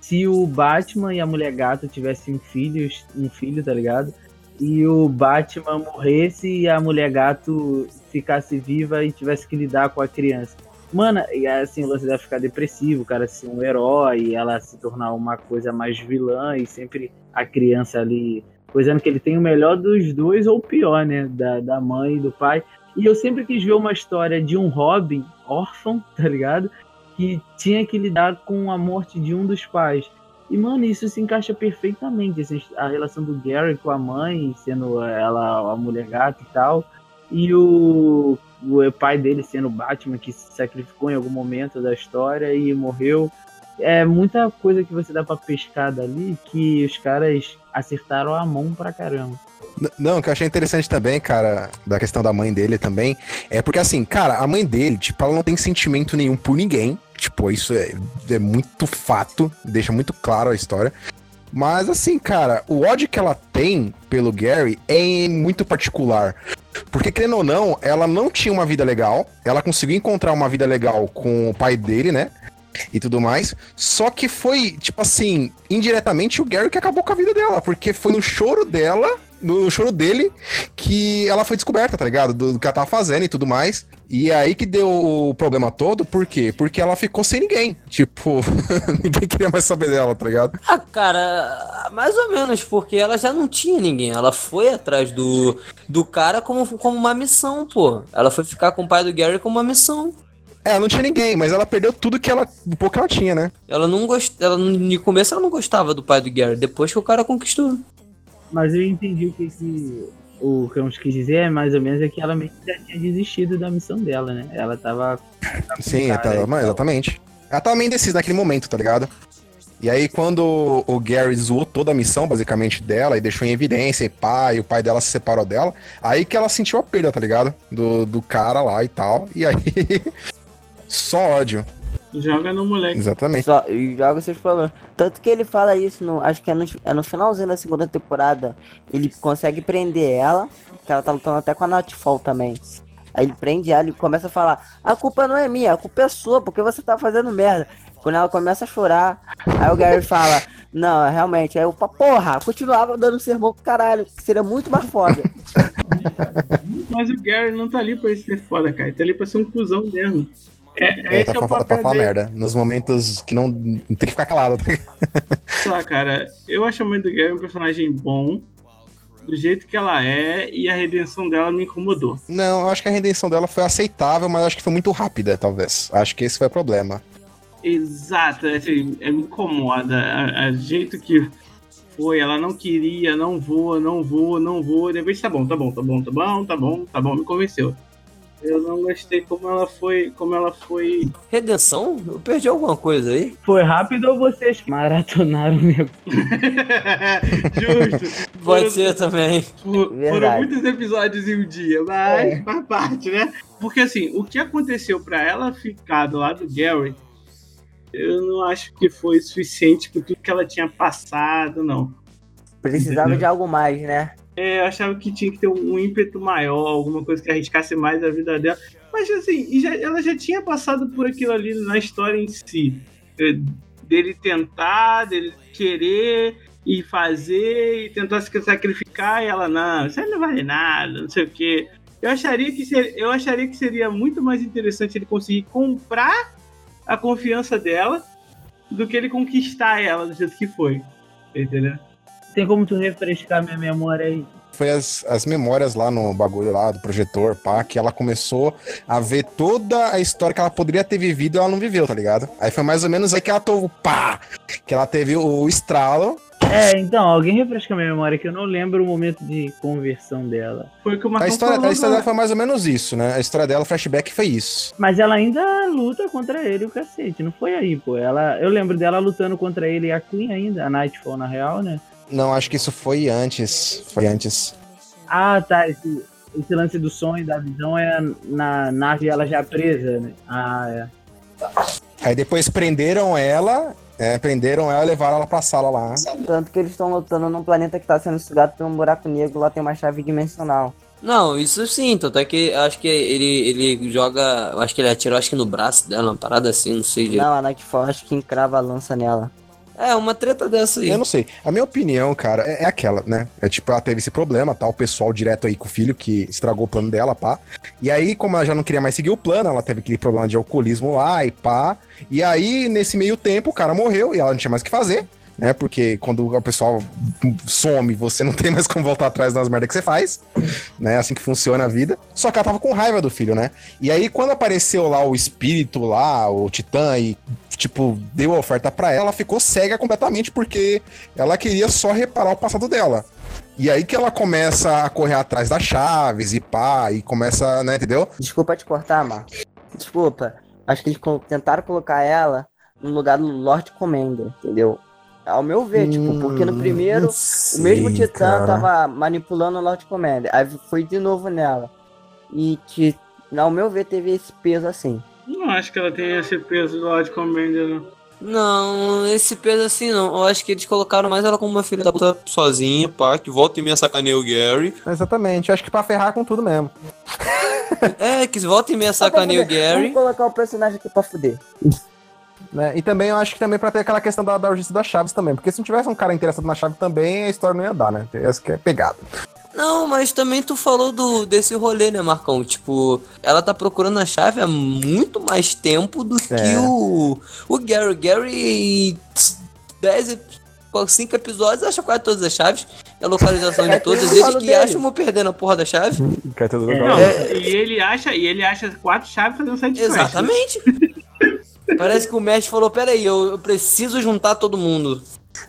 se o Batman e a Mulher Gato tivessem filhos, um filho, tá ligado? E o Batman morresse e a Mulher Gato ficasse viva e tivesse que lidar com a criança. Mano, e assim, o lance dela ficar depressivo, o cara ser um herói, ela se tornar uma coisa mais vilã, e sempre a criança ali, coisando que ele tem o melhor dos dois, ou o pior, né? Da, da mãe e do pai. E eu sempre quis ver uma história de um Robin órfão, tá ligado? Que tinha que lidar com a morte de um dos pais. E, mano, isso se encaixa perfeitamente. assim, a relação do Gary com a mãe, sendo ela a mulher gata e tal. E o, o pai dele sendo Batman, que se sacrificou em algum momento da história e morreu. É muita coisa que você dá pra pescar dali que os caras acertaram a mão pra caramba. Não, o que eu achei interessante também, cara, da questão da mãe dele também, é porque assim, cara, a mãe dele, tipo, ela não tem sentimento nenhum por ninguém. Tipo, isso é, é muito fato, deixa muito claro a história. Mas assim, cara, o ódio que ela tem pelo Gary é muito particular. Porque, querendo ou não, ela não tinha uma vida legal. Ela conseguiu encontrar uma vida legal com o pai dele, né? E tudo mais. Só que foi, tipo assim, indiretamente o Gary que acabou com a vida dela. Porque foi no choro dela, no choro dele, que ela foi descoberta, tá ligado? Do, do que ela tava fazendo e tudo mais. E é aí que deu o problema todo, por quê? Porque ela ficou sem ninguém. Tipo, ninguém queria mais saber dela, tá ligado? Ah, cara, mais ou menos, porque ela já não tinha ninguém. Ela foi atrás do, do cara como, como uma missão, pô. Ela foi ficar com o pai do Gary como uma missão. É, ela não tinha ninguém, mas ela perdeu tudo que ela. o pouco que ela tinha, né? Ela não gostava. No começo ela não gostava do pai do Gary, depois que o cara conquistou. Mas eu entendi o que, que o Campos quis dizer, é mais ou menos é que ela meio que já tinha desistido da missão dela, né? Ela tava. Sim, tá, mas exatamente. Ela tava meio indecisa naquele momento, tá ligado? E aí, quando o Gary zoou toda a missão, basicamente, dela, e deixou em evidência, e e o pai dela se separou dela, aí que ela sentiu a perda, tá ligado? Do, do cara lá e tal. E aí. Só ódio. Joga no moleque. Exatamente. Só, e joga seus problemas. Tanto que ele fala isso, no, acho que é no, é no finalzinho da segunda temporada. Ele consegue prender ela, que ela tá lutando até com a Nightfall também. Aí ele prende ela e começa a falar: A culpa não é minha, a culpa é sua, porque você tá fazendo merda. Quando ela começa a chorar, aí o Gary fala: Não, realmente. Aí eu falo: Porra, continuava dando sermão pro caralho, que seria muito mais foda. Mas o Gary não tá ali pra ser foda, cara. Ele tá ali pra ser um cuzão mesmo. É, É, esse pra, é pra papel falar merda. Nos momentos que não. Tem que ficar calado. Sei lá, cara, eu acho a mãe do Gary um personagem bom, do jeito que ela é, e a redenção dela me incomodou. Não, eu acho que a redenção dela foi aceitável, mas acho que foi muito rápida, talvez. Acho que esse foi o problema. Exato, assim, é, me incomoda a, a jeito que foi, ela não queria, não vou, não vou, não vou. E depois tá bom, tá bom, tá bom, tá bom, tá bom, tá bom, me convenceu. Eu não gostei como ela foi, como ela foi. Redenção? Eu perdi alguma coisa aí? Foi rápido ou vocês maratonaram meu? Justo. Pode Foram- ser também. For- Foram muitos episódios em um dia, mas É. faz parte, né? Porque assim, o que aconteceu pra ela ficar do lado do Gary, eu não acho que foi suficiente por tudo que ela tinha passado, não. Precisava Entendeu? de algo mais, né? É, achava que tinha que ter um ímpeto maior, alguma coisa que arriscasse mais a vida dela. Mas assim, já- ela já tinha passado por aquilo ali na história em si. É, Dele tentar, dele querer e fazer, e tentar se sacrificar, e ela, não, isso aí não vale nada, não sei o quê. Eu acharia que seria, eu acharia que seria muito mais interessante ele conseguir comprar a confiança dela do que ele conquistar ela do jeito que foi. Entendeu? Tem como tu refrescar minha memória aí? Foi as, as memórias lá no bagulho lá do projetor, pá, que ela começou a ver toda a história que ela poderia ter vivido e ela não viveu, tá ligado? Aí foi mais ou menos aí que ela teve, pá, que ela teve o estralo. É, então, alguém refresca minha memória que eu não lembro o momento de conversão dela. Foi o que o A história, falou, a história dela foi mais ou menos isso, né? A história dela, o flashback foi isso. Mas ela ainda luta contra ele, o cacete. Não foi aí, pô. Ela, eu lembro dela lutando contra ele e a Queen ainda, a Nightfall na real, né? Não, acho que isso foi antes. Foi antes. Ah, tá. Esse, esse lance do sonho, da visão é na nave ela já presa, né? Ah, é. Aí depois prenderam ela, é, prenderam ela e levaram ela pra sala lá. Tanto que eles estão lutando num planeta que tá sendo sugado por um buraco negro, lá tem uma chave dimensional. Não, isso sim, tanto é que acho que ele, ele joga. eu Acho que ele atirou acho que no braço dela, uma parada assim, não sei. Não, a Nightfall acho que encrava a lança nela. É, uma treta dessa aí. Eu não sei. A minha opinião, cara, é, é aquela, né? É tipo, ela teve esse problema, tá? O pessoal direto aí com o filho que estragou o plano dela, pá. E aí, como ela já não queria mais seguir o plano, ela teve aquele problema de alcoolismo lá e pá. E aí, nesse meio tempo, o cara morreu e ela não tinha mais o que fazer. Né, porque quando o pessoal some, você não tem mais como voltar atrás das merdas que você faz, né? Assim que funciona a vida. Só que ela tava com raiva do filho, né? E aí, quando apareceu lá o espírito lá, o titã, e tipo, deu a oferta pra ela, ela ficou cega completamente porque ela queria só reparar o passado dela. E aí que ela começa a correr atrás das chaves e pá, e começa, né, entendeu? Desculpa te cortar, Marcos. Desculpa. Acho que eles tentaram colocar ela no lugar do Lord Commander, entendeu? Ao meu ver, tipo, porque no primeiro o mesmo Titã tava manipulando o Lord Commander. Aí foi de novo nela. E que, ao meu ver, teve esse peso assim. Não acho que ela tenha esse peso do Lord Commander, não. Não, esse peso assim não. Eu acho que eles colocaram mais ela como uma filha da puta sozinha, pá, que volta e meia sacaneia o Gary. Exatamente, acho que pra ferrar com tudo mesmo. É, que volta e meia sacaneia o. Gary. Vamos colocar o personagem aqui pra fuder. Né? E também eu acho que também pra ter aquela questão da, da urgência das chaves também. Porque se não tivesse um cara interessado na chave também, a história não ia dar, né? Essa que é pegada. Não, mas também tu falou do, desse rolê, né, Marcão? Tipo, ela tá procurando a chave há muito mais tempo do que É. o, o Gary. Gary, 10, 5 episódios, acha quase todas as chaves, a localização de É todas. tudo Eles que acham vão perdendo a porra da chave. É. Não, É. e ele acha, e ele acha quatro chaves fazendo né? Exatamente. Parece que o mestre falou: peraí, eu, eu preciso juntar todo mundo.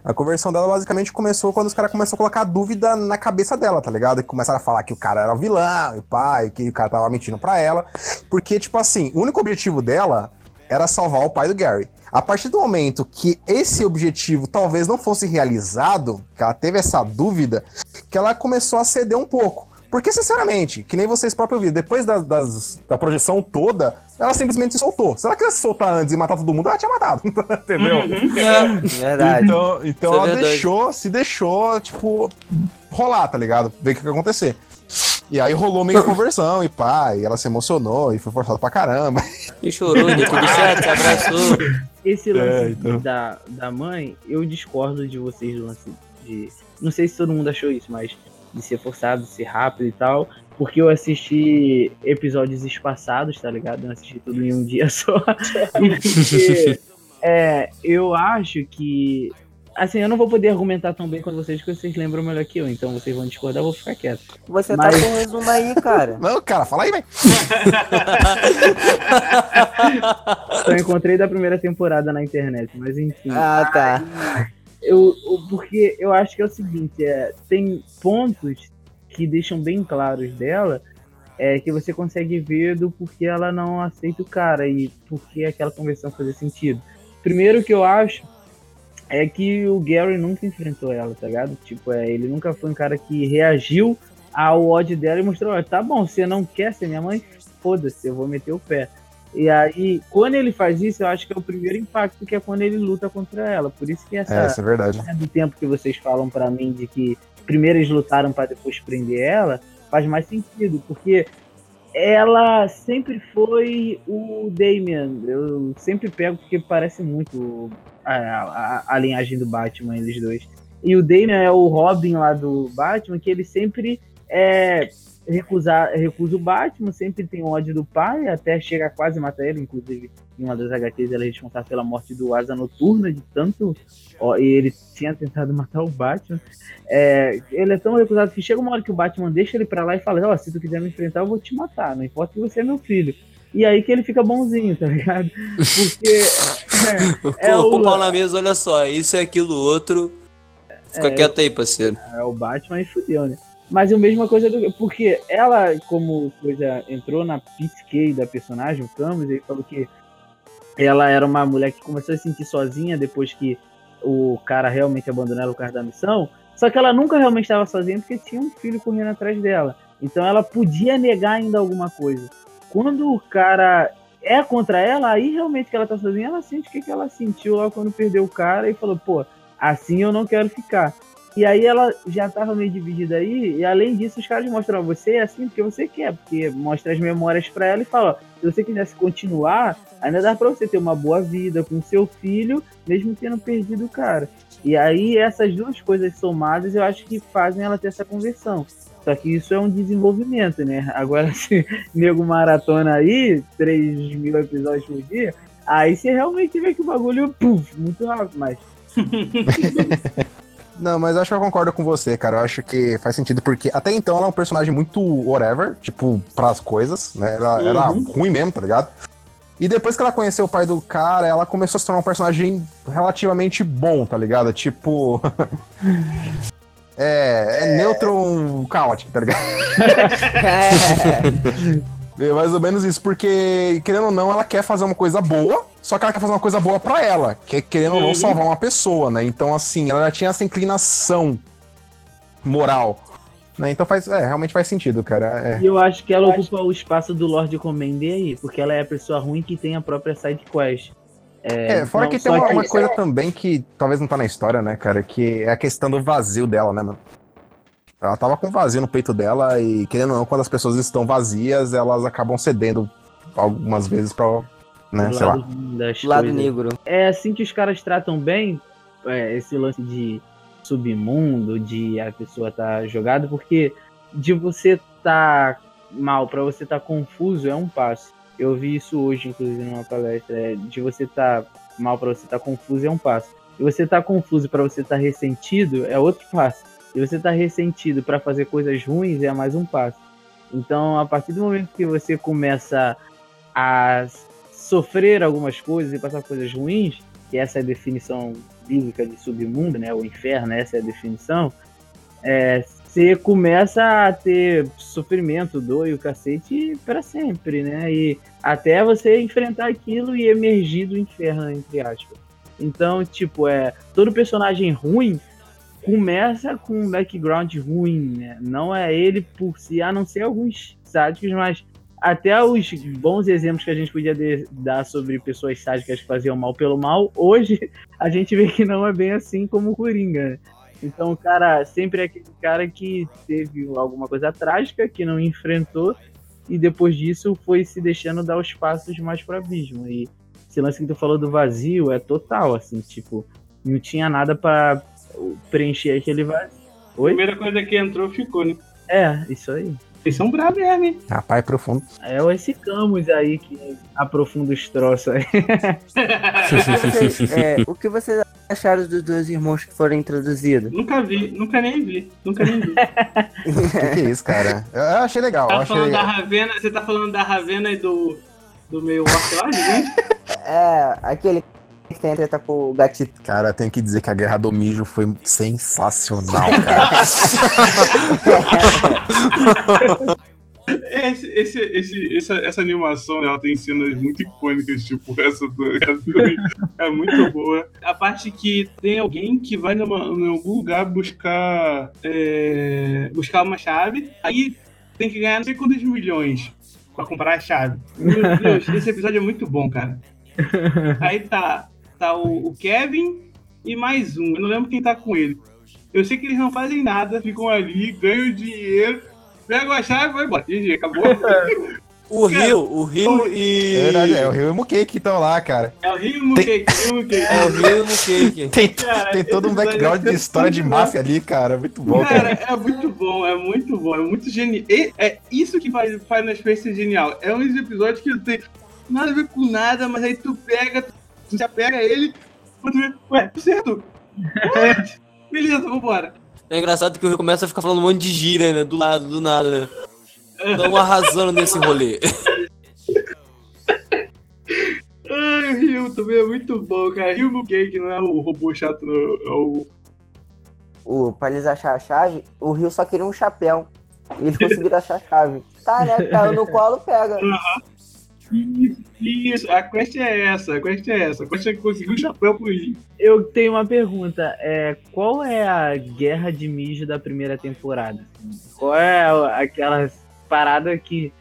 A conversão dela basicamente começou quando os caras começaram a colocar dúvida na cabeça dela, tá ligado? E começaram a falar que o cara era o vilão, e o pai, que o cara tava mentindo pra ela. Porque, tipo assim, o único objetivo dela era salvar o pai do Gary. A partir do momento que esse objetivo talvez não fosse realizado, que ela teve essa dúvida, que ela começou a ceder um pouco. Porque, sinceramente, que nem vocês próprios viram, depois das, das- da projeção toda, ela simplesmente se soltou. Se ela quisesse soltar antes e matar todo mundo, ela tinha matado. Entendeu? É, Verdade. Então, então é ela verdade. deixou, se deixou, tipo, rolar, tá ligado? Ver o que, que ia acontecer. E aí rolou meio que conversão e pá, e ela se emocionou e foi forçada pra caramba. e chorou, deu tudo certo, se abraçou. Esse lance É, então. da, da mãe, eu discordo de vocês do lance de. Não sei se todo mundo achou isso, mas de ser forçado, de ser rápido e tal. Porque eu assisti episódios espaçados, tá ligado? Eu não assisti tudo em um dia só. Porque, é, eu acho que. Assim, eu não vou poder argumentar tão bem com vocês, porque vocês lembram melhor que eu. Então vocês vão discordar, eu vou ficar quieto. Você Mas- tá com o resumo aí, cara. Não, cara, fala aí, velho. Só encontrei da primeira temporada na internet, mas enfim. Ah, tá. Eu, eu- porque eu acho que é o seguinte, é, tem pontos que deixam bem claros dela, é que você consegue ver do porquê ela não aceita o cara e porquê aquela conversão fazer sentido. Primeiro que eu acho é que o Gary nunca enfrentou ela, tá ligado? Tipo, é, ele nunca foi um cara que reagiu ao ódio dela e mostrou, "Ó, tá bom, você não quer ser minha mãe? Foda-se, eu vou meter o pé. E aí, quando ele faz isso, eu acho que é o primeiro impacto, que é quando ele luta contra ela. Por isso que essa É, isso é verdade. do tempo que vocês falam pra mim de que primeiro eles lutaram pra depois prender ela, faz mais sentido, porque ela sempre foi o Damian. Eu sempre pego porque parece muito a, a, a linhagem do Batman, eles dois. E o Damian é o Robin lá do Batman, que ele sempre é, recusa, recusa o Batman, sempre tem ódio do pai, até chega a quase matar ele, inclusive em uma das HQs ela é responsável pela morte do Asa Noturna, de tanto. Ó, e ele tinha tentado matar o Batman. É, ele é tão recusado que chega uma hora que o Batman deixa ele pra lá e fala: Ó, se tu quiser me enfrentar, eu vou te matar, não importa que você é meu filho. E aí que ele fica bonzinho, tá ligado? Porque. É, é Pô, o- pau na mesa, olha só, isso é aquilo outro. Fica É, quieto aí, parceiro. é o Batman e fudeu, né? Mas é a mesma coisa do. Porque ela, como coisa, entrou na psique da personagem, o Camus, ele falou que ela era uma mulher que começou a se sentir sozinha depois que o cara realmente abandonou ela o cara da missão. Só que ela nunca realmente estava sozinha porque tinha um filho correndo atrás dela. Então ela podia negar ainda alguma coisa. Quando o cara é contra ela, aí realmente que ela tá sozinha, ela sente o que, que ela sentiu lá quando perdeu o cara e falou, pô, assim eu não quero ficar. E aí ela já tava meio dividida aí, e além disso, os caras mostram, ó, você assim porque você quer, porque mostra as memórias pra ela e fala, se você quisesse continuar, ainda dá pra você ter uma boa vida com seu filho, mesmo tendo perdido o cara. E aí essas duas coisas somadas, eu acho que fazem ela ter essa conversão. Só que isso é um desenvolvimento, né? Agora, se nego maratona aí, 3 mil episódios por dia, aí você realmente vê que o bagulho, puf, muito rápido, mas Não, mas acho que eu concordo com você, cara. Eu acho que faz sentido, porque até então ela é um personagem muito whatever, tipo, pras coisas, né? Ela era ruim mesmo, tá ligado? E depois que ela conheceu o pai do cara, ela começou a se tornar um personagem relativamente bom, tá ligado? Tipo. é, é neutro caótico, tá ligado? É mais ou menos isso, porque, querendo ou não, ela quer fazer uma coisa boa, só que ela quer fazer uma coisa boa pra ela, que é, querendo ou não, salvar uma pessoa, né? Então, assim, ela já tinha essa inclinação moral, né? Então faz, é, realmente faz sentido, cara. É. Eu acho que ela ocupa o espaço do Lord Commander aí, porque ela é a pessoa ruim que tem a própria side quest. É, fora não, que tem uma, que- uma coisa também que talvez não tá na história, né, cara? Que é a questão do vazio dela, né, mano? Ela tava com vazio no peito dela e, querendo ou não, quando as pessoas estão vazias, elas acabam cedendo algumas vezes pra, né, do sei lá. lado negro. É assim que os caras tratam bem é, esse lance de submundo, de a pessoa tá jogada, porque de você tá mal pra você tá confuso é um passo. Eu vi isso hoje, inclusive, numa palestra. é, de você tá mal pra você tá confuso é um passo. E você tá confuso pra você tá ressentido é outro passo. E você tá ressentido pra fazer coisas ruins é mais um passo. Então, a partir do momento que você começa a sofrer algumas coisas e passar coisas ruins, que essa é a definição bíblica de submundo, né? O inferno, essa é a definição. É, você começa a ter sofrimento, dor e o cacete para sempre, né? E até você enfrentar aquilo e emergir do inferno, entre aspas. Então, tipo, é todo personagem ruim começa com um background ruim, né? Não é ele por si, a não ser alguns sádicos, mas até os bons exemplos que a gente podia de- dar sobre pessoas sádicas que faziam mal pelo mal, hoje a gente vê que não é bem assim como o Coringa. né? Então o cara sempre é aquele cara que teve alguma coisa trágica, que não enfrentou, e depois disso foi se deixando dar os passos mais pro abismo. E esse lance que tu falou do vazio é total, assim, tipo, não tinha nada pra preencher aquele vazio. A Oi? primeira coisa que entrou ficou, né? É, isso aí. Vocês são bravos mesmo, hein? Rapaz, profundo. É esse Camus aí que aprofunda os troços aí. Vocês- é, o que vocês acharam dos dois irmãos que foram introduzidos? Nunca vi, nunca nem vi. Nunca nem vi. Que que é isso, cara? Eu eu achei legal, eu Tá achei falando da legal. Ravena, você tá falando da Ravena e do, do meio lá, gente? É, aquele que tem a treta com o gatito. Cara, eu tenho que dizer que a Guerra do Mijo foi sensacional, cara. Esse, esse, esse, essa, essa animação, ela tem cenas muito icônicas, tipo essa do é muito boa. A parte que tem alguém que vai numa, em algum lugar buscar é, buscar uma chave, aí tem que ganhar não sei quantos milhões pra comprar a chave. Meu Deus, esse episódio é muito bom, cara. Aí tá, tá o, o Kevin e mais um, eu não lembro quem tá com ele. Eu sei que eles não fazem nada, ficam ali, ganham dinheiro, pegam a chave e vão embora. GG, acabou. O Cara, Rio, o Rio e. É verdade, é o Rio e o Mukei que estão lá, cara. É o Rio Mukei, Rio Mukei. É o Rio e o Cake. Tem, Cara, tem todo um background de história de máfia ali, cara. Muito bom, cara. Cara, é muito bom, é muito bom, é muito genial. É isso que faz Final Space ser genial. É um dos episódios que não tem nada a ver com nada, mas aí tu pega, tu já pega ele, ué, tudo certo? What? Beleza, vambora. É engraçado que o Rio começa a ficar falando um monte de gira, né? Do lado, do nada, né? Estão arrasando nesse rolê. Ai, o Rio também é muito bom, cara. Rio que não é o robô chato, não, é o. O, pra eles acharem a chave, o Rio só queria um chapéu. E eles conseguiram achar a chave. Tá, né? Caiu no colo, pega. Isso, a quest é essa, a quest é essa. A quest é conseguir um chapéu pro Rio. Eu tenho uma pergunta. É, qual é a guerra de mijo da primeira temporada? Qual é aquela parada que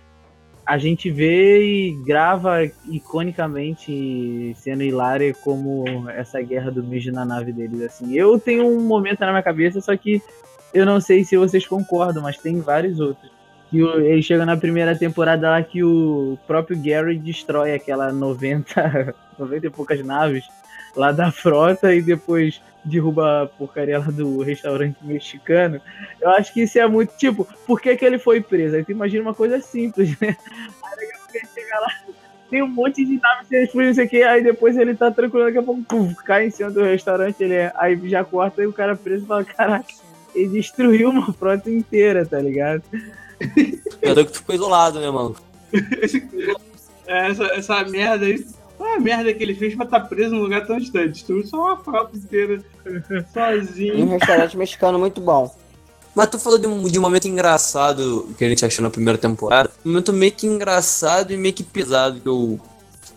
a gente vê e grava iconicamente sendo hilária como essa guerra do mijo na nave deles? Assim, eu tenho um momento na minha cabeça, só que eu não sei se vocês concordam, mas tem vários outros. Que o- ele chega na primeira temporada lá que o próprio Gary destrói aquela 90, 90 e poucas naves lá da frota e depois derruba a porcaria lá do restaurante mexicano. Eu acho que isso é muito. Tipo, por que, que ele foi preso? Aí tu imagina uma coisa simples, né? Aí ele chega lá, tem um monte de naves sem explodir, não sei o que, aí depois ele tá tranquilo, daqui a pouco cai em cima do restaurante, ele é, aí já corta e o cara preso fala: caraca, ele destruiu uma frota inteira, tá ligado? Tô que tu ficou isolado, né, mano? Essa, essa merda aí. Qual é a merda que ele fez pra estar preso num lugar tão distante? Destruiu só uma frota inteira, Um sozinho. restaurante mexicano muito bom. Mas tu falou de um, de um momento engraçado que a gente achou na primeira temporada. Um momento meio que engraçado e meio que pesado que eu,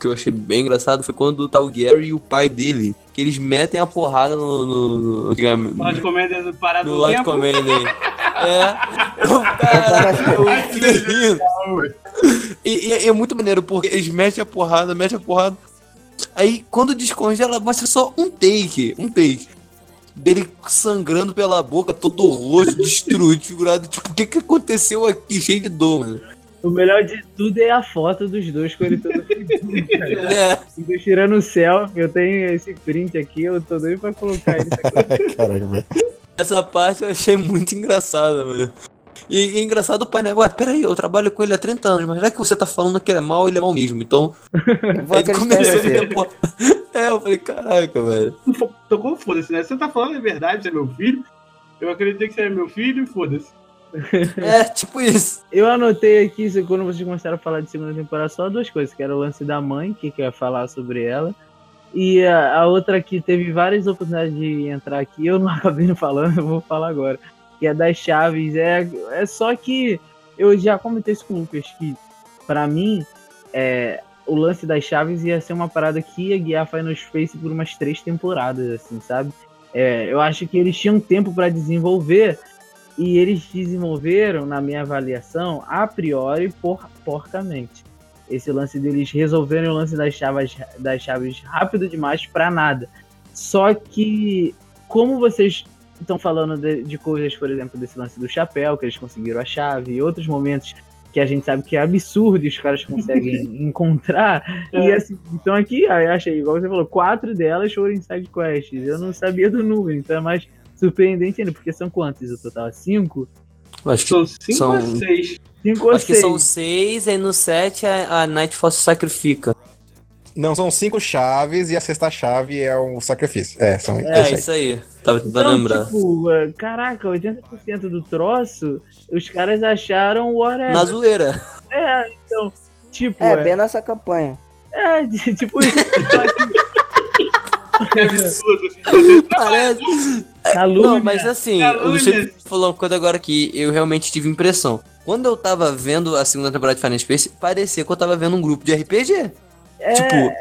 que eu achei bem engraçado foi quando tá o Gary e o pai dele. Que eles metem a porrada no. no, no, de comédia parado no. Commander. É. Eu fiquei rindo. E, e é muito maneiro, porque eles metem a porrada, metem a porrada. Aí, quando descongela, mostra só um take, um take. Dele sangrando pela boca, todo rosto, destruído, figurado. Tipo, o que que aconteceu aqui? Cheio de dor, mano. O melhor de tudo é a foto dos dois com ele todo fudido, cara. É, dois tirando o céu, eu tenho esse print aqui, eu tô doido pra colocar ele. Caralho, velho. essa parte eu achei muito engraçada, mano. E, e é engraçado o pai, né? Ué, peraí, eu trabalho com ele há 30 anos, mas já que você tá falando que ele é mal, ele é mal mesmo. Então, acreditar em começou a. É, eu falei, caraca, velho. Tocou, foda-se, né? Você tá falando a verdade, você é meu filho. Eu acreditei que você é meu filho, foda-se. É, tipo isso. Eu anotei aqui, quando vocês começaram a falar de segunda temporada, só duas coisas, que era o lance da mãe, que quer falar sobre ela, e a, a outra que teve várias oportunidades de entrar aqui, eu não acabei não falando, eu vou falar agora, que é das chaves. É, é só que eu já comentei isso com o Lucas, que pra mim, é, o lance das chaves ia ser uma parada que ia guiar Final Space por umas três temporadas, assim, sabe? É, eu acho que eles tinham tempo pra desenvolver e eles desenvolveram, na minha avaliação, a priori, por, porcamente. Esse lance deles resolverem o lance das chaves, das chaves rápido demais pra nada. Só que, como vocês estão falando de, de coisas, por exemplo, desse lance do chapéu, que eles conseguiram a chave, e outros momentos que a gente sabe que é absurdo e os caras conseguem encontrar. E assim, então aqui, aí achei, igual você falou, quatro delas foram em side quests. Eu não sabia do número, então é mais surpreendente ainda, porque são quantos o total? Cinco? Acho que, São cinco São- ou seis. Cinco ou acho que seis? são seis, aí no sete a, a Nightfall se sacrifica. Não, são cinco chaves e a sexta chave é um sacrifício. É, são É, isso aí. isso aí. Tava tentando Então, lembrar. tipo, é, caraca, 80% do troço, os caras acharam whatever. Na zoeira. É, então, tipo, É, é, bem nossa campanha. é, tipo isso. Que absurdo. Parece. Calúnia. Não, mas assim, Calúnia. o Luciano falou uma coisa agora que eu realmente tive impressão. Quando eu tava vendo a segunda temporada de Final Space, parecia que eu tava vendo um grupo de RPG. É, tipo,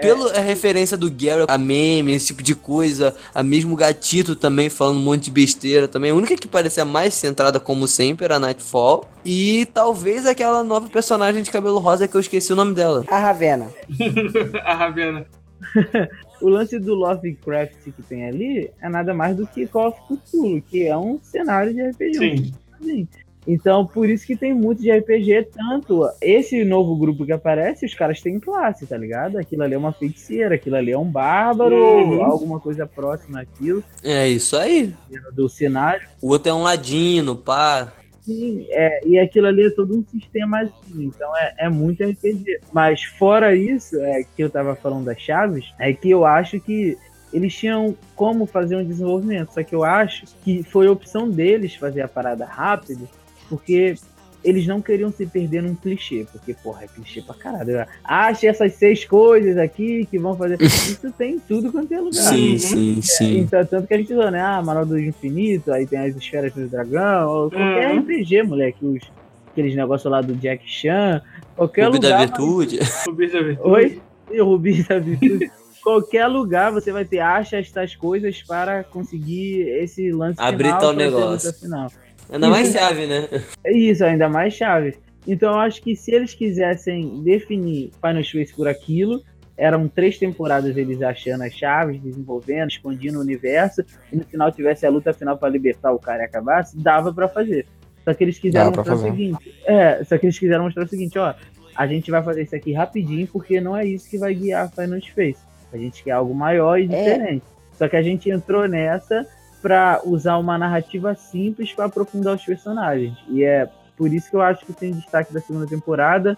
pelo a referência do Gary a meme, esse tipo de coisa, a mesmo gatito também falando um monte de besteira também. A única que parecia mais centrada, como sempre, era a Nightfall. E talvez aquela nova personagem de cabelo rosa que eu esqueci o nome dela. A Ravena. A Ravena. o lance do Lovecraft que tem ali é nada mais do que Call of Cthulhu, que é um cenário de RPG. Sim. Sim. Então, por isso que tem muito de RPG, tanto esse novo grupo que aparece, os caras têm classe, tá ligado? Aquilo ali é uma feiticeira, aquilo ali é um bárbaro, Uhum. alguma coisa próxima àquilo, É isso aí. do cenário. O outro é um ladino, pá. Sim, é, e aquilo ali é todo um sistema assim, então é, é muito RPG. Mas fora isso, é que eu tava falando das chaves, é que eu acho que eles tinham como fazer um desenvolvimento, só que eu acho que foi opção deles fazer a parada rápido, porque eles não queriam se perder num clichê, porque, porra, é clichê pra caralho. Ache essas seis coisas aqui que vão fazer. Isso tem em tudo quanto é lugar. Sim, sim, sim. Então, tanto que a gente falou, né? Ah, Manual do Infinito, aí tem as esferas do dragão, ou qualquer Uhum. RPG, moleque, os, aqueles negócios lá do Jack Chan, qualquer da lugar. Virtude. O bicho da virtude. Oi? E o Rubi da Virtude. qualquer lugar você vai ter, acha estas coisas para conseguir esse lance Abrir final. tal pra ter a negócio. Final. Ainda mais chave, né? É isso, ainda mais chaves. Então eu acho que se eles quisessem definir Final Space por aquilo, eram três temporadas eles achando as chaves, desenvolvendo, expandindo o universo, e no final tivesse a luta final para libertar o cara e acabasse, dava pra fazer. Só que eles quiseram mostrar o fazer. seguinte, é, só que eles quiseram mostrar o seguinte, ó, a gente vai fazer isso aqui rapidinho, porque não é isso que vai guiar Final Space. A gente quer algo maior e diferente. Só que a gente entrou nessa pra usar uma narrativa simples pra aprofundar os personagens. E é por isso que eu acho que tem destaque da segunda temporada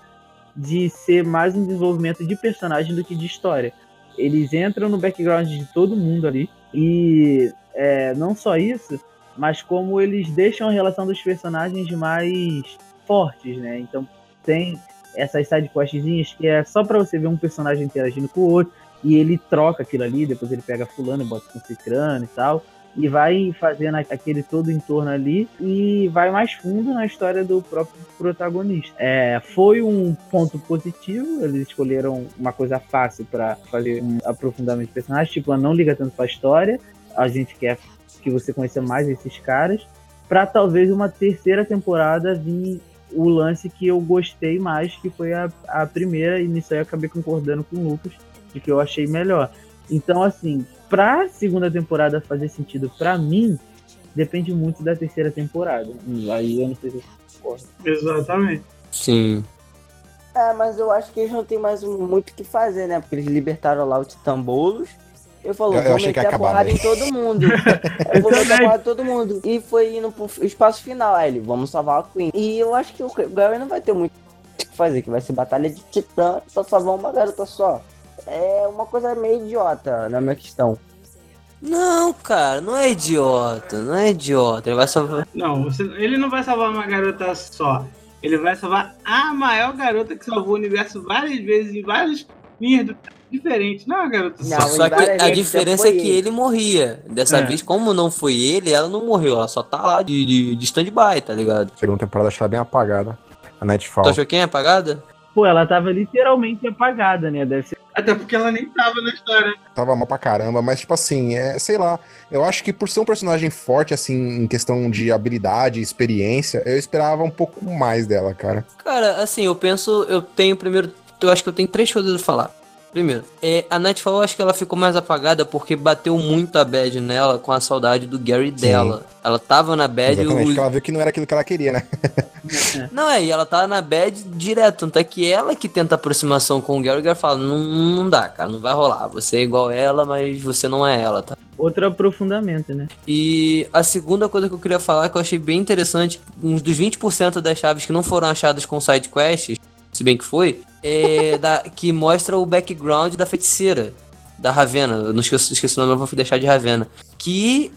de ser mais um desenvolvimento de personagem do que de história. Eles entram no background de todo mundo ali e é, não só isso, mas como eles deixam a relação dos personagens mais fortes, né? Então tem essas side questzinhas que é só pra você ver um personagem interagindo com o outro e ele troca aquilo ali, depois ele pega fulano bota com cicrano e tal e vai fazendo aquele todo entorno ali e vai mais fundo na história do próprio protagonista. É, foi um ponto positivo, eles escolheram uma coisa fácil para fazer um aprofundamento de personagem, tipo, não liga tanto pra história, a gente quer que você conheça mais esses caras, para talvez uma terceira temporada vir o lance que eu gostei mais, que foi a, a primeira, e nisso aí eu acabei concordando com o Lucas, de que eu achei melhor. Então, assim, pra segunda temporada fazer sentido pra mim, depende muito da terceira temporada. Aí eu não sei se. Exatamente. Sim. É, mas eu acho que eles não tem mais muito o que fazer, né? Porque eles libertaram lá o Titambolos. Eu falou, Eu- eu vou meter a acabar, porrada em todo mundo. eu vou meter a porrada em todo mundo. E foi indo pro espaço final. Aí ele, vamos salvar a Queen. E eu acho que o Gary não vai ter muito o que fazer, que vai ser batalha de titã pra salvar uma garota só. É uma coisa meio idiota na minha questão. Não, cara, não é idiota, não é idiota. Ele vai salvar. Não, você- ele não vai salvar uma garota só. Ele vai salvar a maior garota que salvou o universo várias vezes em vários linhas diferentes. Não é garota só. Não, Só que a diferença é que ele. ele morria. Dessa É. vez, como não foi ele, ela não morreu. Ela só tá lá de, de, de stand-by, tá ligado? Segunda temporada ela bem apagada. A Nightfall. Tu achou quem é apagada? Pô, ela tava literalmente apagada, né? Deve ser. Até porque ela nem tava na história. Tava mal pra caramba, mas tipo assim, é, sei lá. Eu acho que por ser um personagem forte, assim, em questão de habilidade, experiência, eu esperava um pouco mais dela, cara. Cara, assim, eu penso, eu tenho primeiro, eu acho que eu tenho três coisas a falar. Primeiro, é, a Nightfall eu acho que ela ficou mais apagada porque bateu muito a bad nela com a saudade do Gary dela. Ela tava na bad e Exatamente, o... porque ela viu que não era aquilo que ela queria, né? Não, é, e ela tá na bad direto. Tanto é que ela que tenta aproximação com o Gary, o Gary fala, não, não dá, cara, não vai rolar. Você é igual ela, mas você não é ela, tá? Outro aprofundamento, né? E a segunda coisa que eu queria falar, que eu achei bem interessante, uns dos 20% das chaves que não foram achadas com side quests, se bem que foi, é da, que mostra o background da feiticeira, da Ravena. Eu não esqueci, esqueci o nome, eu vou deixar de Ravena. Que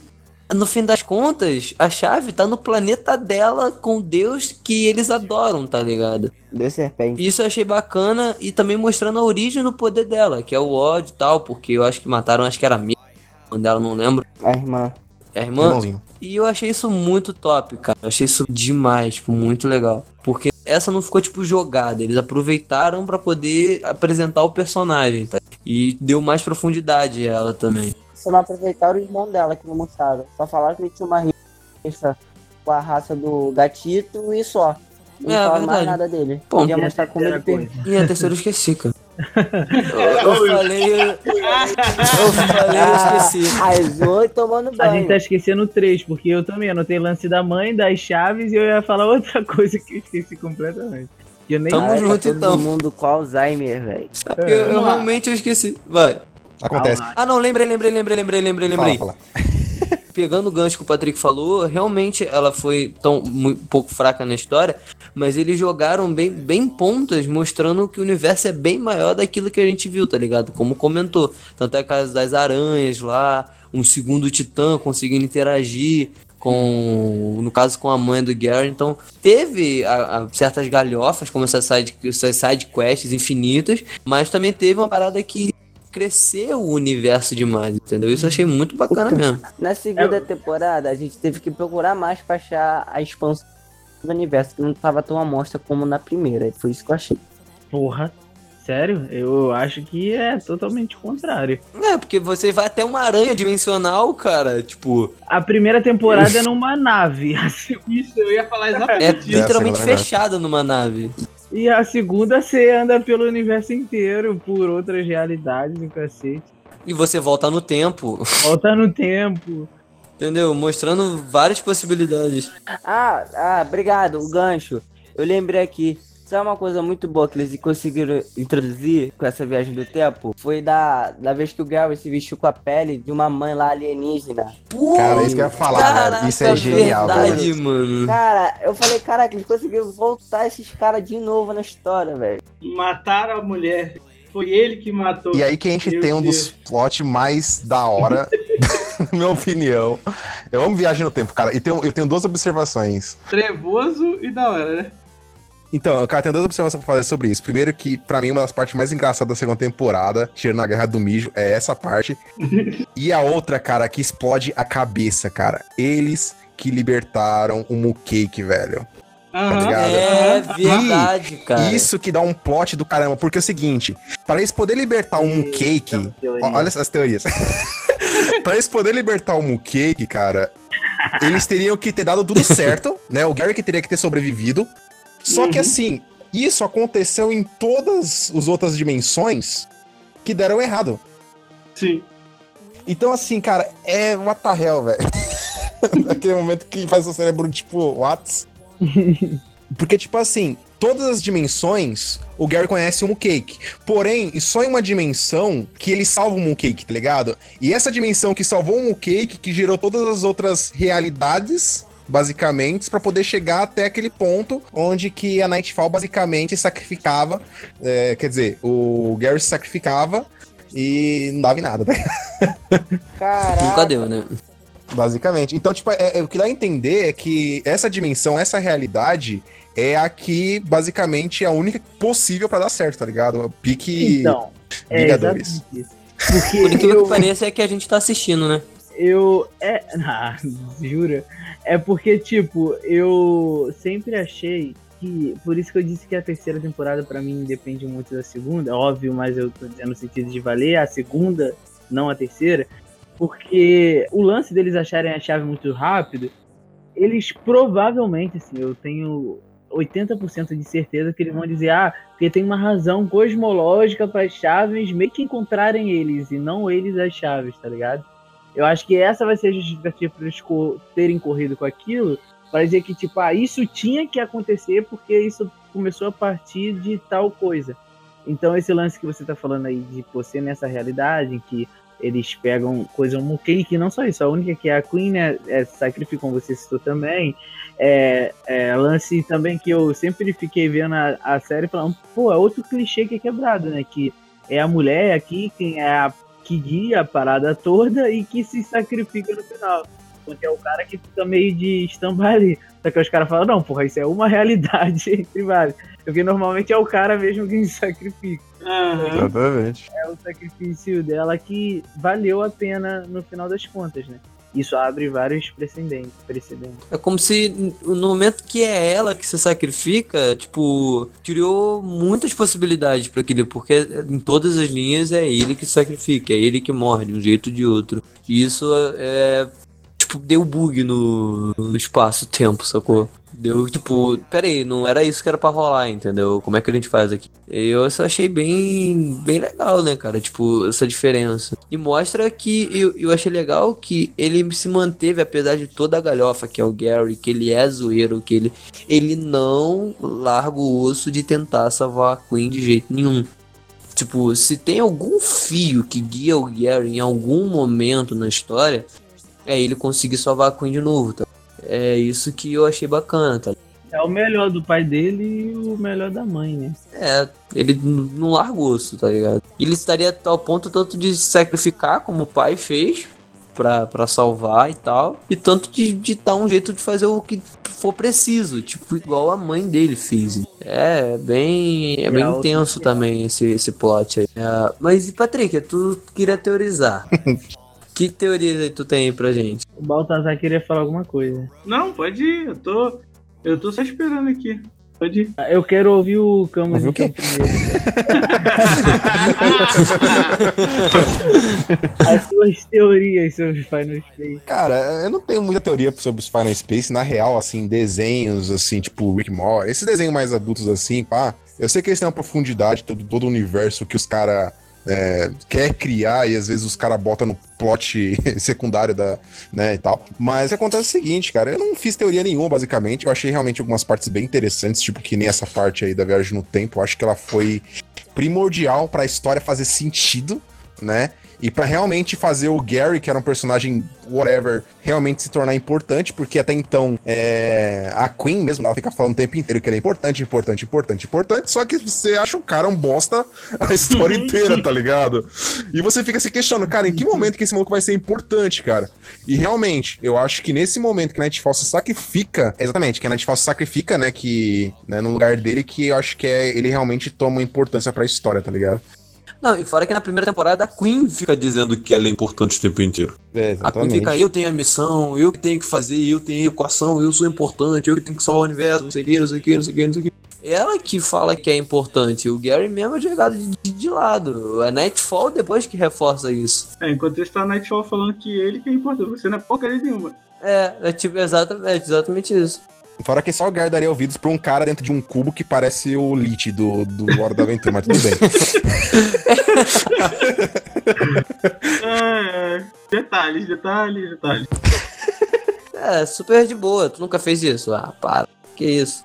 no fim das contas, a chave tá no planeta dela com Deus que eles adoram, tá ligado? Deus serpente. Isso eu achei bacana e também mostrando a origem do poder dela, que é o ódio e tal, porque eu acho que mataram, acho que era a minha, dela, não lembro. A irmã. É a irmã? Irmãozinho. E eu achei isso muito top, cara. Eu achei isso demais, tipo, muito legal. Porque essa não ficou, tipo, jogada. Eles aproveitaram pra poder apresentar o personagem, tá? E deu mais profundidade a ela também. Só não aproveitaram o irmão dela que não mostraram. Só falaram que ele tinha uma rixa com a raça do gatito e só. Não É, falaram mais nada dele. Pô, Podia mostrar como ele. E a terceira eu esqueci, cara. Eu, falei. Eu, eu falei, eu esqueci. Arrasou e tomando A gente tá banho. esquecendo três, porque eu também anotei lance da mãe, das chaves, e eu ia falar outra coisa que eu esqueci completamente. Eu nem Tamo junto, todo então. mundo com Alzheimer, velho. Eu, eu realmente eu esqueci. Vai. Acontece. Ah, não, lembrei, lembrei, lembrei, lembrei, lembrei, lembrei. Fala, fala. Pegando o gancho que o Patrick falou, realmente ela foi tão um pouco fraca na história, mas eles jogaram bem, bem pontas, mostrando que o universo é bem maior daquilo que a gente viu, tá ligado? Como comentou. Tanto é a casa das aranhas lá, um segundo titã conseguindo interagir com, no caso, com a mãe do Gary. Então, teve a- a certas galhofas, como essas side, essas side quests infinitas, mas também teve uma parada que cresceu o universo demais, entendeu? Isso eu achei muito bacana mesmo. Na segunda temporada, a gente teve que procurar mais pra achar a expansão do universo, que não tava tão à mostra como na primeira. Foi isso que eu achei. Porra. Sério? Eu acho que é totalmente o contrário. É, porque você vai até uma aranha dimensional, cara. Tipo, A primeira temporada é numa nave. a se- Isso, eu ia falar é exatamente isso. literalmente fechada numa nave. E a segunda você anda pelo universo inteiro, por outras realidades e cacete. E você volta no tempo, Volta no tempo. entendeu? Mostrando várias possibilidades. Ah, ah, obrigado, o gancho. Eu lembrei aqui. Sabe uma coisa muito boa que eles conseguiram introduzir com essa viagem do tempo? Foi da, da vez que o Gary se vestiu com a pele de uma mãe lá alienígena. Pô, Cara, isso que eu ia falar, velho. Isso é genial, verdade, velho. mano. Cara, eu falei, caraca, eles conseguiram voltar esses caras de novo na história, velho. Mataram a mulher. Foi ele que matou. E aí que a gente Meu tem um Deus. dos plot mais da hora, na minha opinião. Eu amo viagem no tempo, cara. E tenho, eu tenho duas observações. Trevoso e da hora, né? Então, cara, tenho duas observações pra fazer sobre isso. Primeiro que, pra mim, uma das partes mais engraçadas da segunda temporada, tirando a Guerra do Mijo, é essa parte. e a outra, cara, que explode a cabeça, cara. Eles que libertaram o Mooncake, velho. Ligado? É verdade, cara. Isso que dá um plot do caramba, porque é o seguinte, para eles poderem libertar um Mooncake, Ó, Olha essas teorias. pra eles poderem libertar o Mooncake, cara, eles teriam que ter dado tudo certo, né? O Gary que teria que ter sobrevivido. Só que Uhum. assim, isso aconteceu em todas as outras dimensões que deram errado. Sim. Então, assim, cara, é what the hell, velho. Aquele momento que faz o cérebro, tipo, what? Porque, tipo assim, todas as dimensões, o Gary conhece o Mooncake. Porém, só em uma dimensão que ele salva o Mooncake, tá ligado? E essa dimensão que salvou o Mooncake, que gerou todas as outras realidades, basicamente, pra poder chegar até aquele ponto onde que a Nightfall basicamente sacrificava. é, quer dizer, o Gary se sacrificava e não dava em nada, tá Caraca. Nunca deu, né? Basicamente. Então, tipo, é, é- o que dá a entender é que essa dimensão, essa realidade, é a que, basicamente, é a única possível pra dar certo, tá ligado? Pique Então, é Vingadores. Porque Por incrível eu, que pareça, é que a gente tá assistindo, né? eu é, ah, jura? É porque tipo, eu sempre achei que por isso que eu disse que a terceira temporada pra mim depende muito da segunda, óbvio, mas eu tô dizendo no sentido de valer a segunda, não a terceira, porque o lance deles acharem a chave muito rápido, eles provavelmente, assim, eu tenho 80% de certeza que eles vão dizer, ah, porque tem uma razão cosmológica para as chaves meio que encontrarem eles e não eles as chaves, tá ligado? Eu acho que essa vai ser a justificativa para eles terem corrido com aquilo, para dizer que, tipo, ah, isso tinha que acontecer porque isso começou a partir de tal coisa. Então, esse lance que você tá falando aí de você nessa realidade, em que eles pegam coisa um cake, não só isso, a única que é a Queen, né, é, sacrifica, como você citou também, é, é, lance também que eu sempre fiquei vendo a, a série falando, pô, é outro clichê que é quebrado, né, que é a mulher aqui quem é a que guia a parada toda e que se sacrifica no final. que é o cara que fica meio de stand-by ali. Só que os caras falam, não, porra, isso é uma realidade entre vários. Porque normalmente é o cara mesmo quem se sacrifica. Aham. Exatamente. É o sacrifício dela que valeu a pena no final das contas, né? Isso abre vários precedentes. precedentes. É como se no momento que é ela que se sacrifica, tipo, criou muitas possibilidades para aquilo, porque em todas as linhas é ele que sacrifica, é ele que morre de um jeito ou de outro. E isso é. Tipo, deu bug no, no espaço-tempo, sacou? Deu tipo, peraí, não era isso que era pra rolar, entendeu? Como é que a gente faz aqui? Eu só achei bem, bem legal, né, cara? Tipo, essa diferença. E mostra que eu, eu achei legal que ele se manteve, apesar de toda a galhofa que é o Gary, que ele é zoeiro, que ele, ele não larga o osso de tentar salvar a Queen de jeito nenhum. Tipo, se tem algum fio que guia o Gary em algum momento na história, é ele conseguir salvar a Queen de novo, tá? É isso que eu achei bacana, tá? É o melhor do pai dele e o melhor da mãe, né? É, ele não larga o osso, tá ligado? Ele estaria ao ponto tanto de se sacrificar, como o pai fez, pra, pra salvar e tal, e tanto de, de dar um jeito de fazer o que for preciso, tipo, igual a mãe dele fez. É, bem, é bem intenso também esse, esse plot aí. É, mas, e Patrick, tu queria teorizar. que teorias aí tu tem aí pra gente? O Baltazar queria falar alguma coisa. Não, pode ir. Eu tô. Eu tô só esperando aqui. Pode ir. Eu quero ouvir o Camus Ouvir o quê? primeiro. As suas teorias sobre Final Space. Cara, eu não tenho muita teoria sobre os Final Space. Na real, assim, desenhos, assim, tipo Rick Moore, esses desenhos mais adultos, assim, pá. Eu sei que eles têm uma profundidade, todo, todo o universo que os caras é, quer criar e às vezes os caras botam no plot secundário da, né, e tal. Mas acontece o seguinte, cara, eu não fiz teoria nenhuma, basicamente. Eu achei realmente algumas partes bem interessantes, tipo que nem essa parte aí da viagem no tempo. Eu acho que ela foi primordial pra história fazer sentido, né? E pra realmente fazer o Gary, que era um personagem whatever, realmente se tornar importante, porque até então é, a Queen mesmo, ela fica falando o tempo inteiro que ele é importante, importante, importante, importante, só que você acha o cara um bosta a história inteira, tá ligado? E você fica se questionando, cara, em que momento que esse maluco vai ser importante, cara? E realmente, eu acho que nesse momento que a Nightfall se sacrifica, exatamente, que a Nightfall se sacrifica, né, que, né, no lugar dele, que eu acho que é, ele realmente toma importância pra história, tá ligado? Não, e fora que na primeira temporada a Queen fica dizendo que ela é importante o tempo inteiro. É, A Queen fica, eu tenho a missão, eu que tenho que fazer, eu tenho a equação, eu sou importante, eu que tenho que salvar o universo, não sei o que, não sei o que, não sei o que, não sei o que. Ela que fala que é importante, o Gary mesmo é jogado de, de lado. A Nightfall depois que reforça isso. É, enquanto isso tá a Nightfall falando que ele que é importante. Você não é porcaria nenhuma. É, é tipo exatamente, exatamente isso. Fora que só o Gar daria ouvidos pra um cara dentro de um cubo que parece o Lich do, do Hora da Aventura, mas tudo bem. É. Detalhes, detalhes, detalhes. É, super de boa, tu nunca fez isso? Ah, para. Que isso?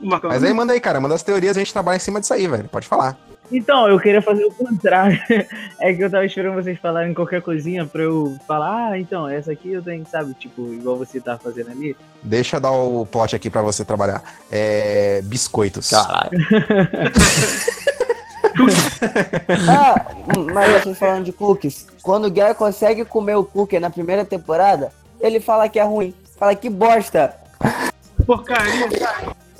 Mas aí manda aí, cara, manda as teorias, a gente trabalha em cima disso aí, velho. Pode falar. Então, eu queria fazer o contrário. É que eu tava esperando vocês falarem qualquer coisinha pra eu falar, ah, então, essa aqui eu tenho, sabe, tipo, igual você tá fazendo ali. Deixa eu dar o plot aqui pra você trabalhar. É. Biscoitos. Caralho. Ah, mas assim, falando de cookies, quando o Gary consegue comer o cookie na primeira temporada, ele fala que é ruim. Fala que bosta. porcaria.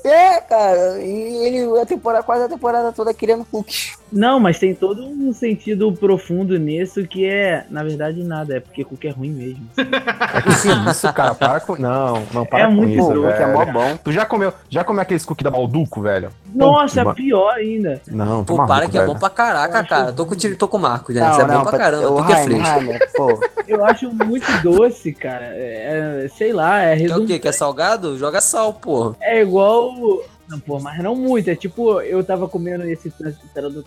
É, cara, e ele a temporada, quase a temporada toda querendo cookies. Não, mas tem todo um sentido profundo nisso que é, na verdade, nada, é porque cookie é ruim mesmo. É que sim, isso, cara, para com. Não, não, para É com muito isso, Pô, velho. cookie é mó bom. Tu já comeu, já comeu aqueles cookies da Balduco, velho? Nossa, Puta, pior ainda. Não, Pô, tá para maluco, que é velho. bom pra caraca, cara. Tô com, tô com o Marco, né? Não, Isso é não, bom pra caramba, o tu que é fresco. Pô. Eu acho muito doce, cara. É, é, sei lá, é Quer o quê? redundante. Quer salgado? Joga sal, porra. É igual. Não, pô, mas não muito. É tipo, eu tava comendo esse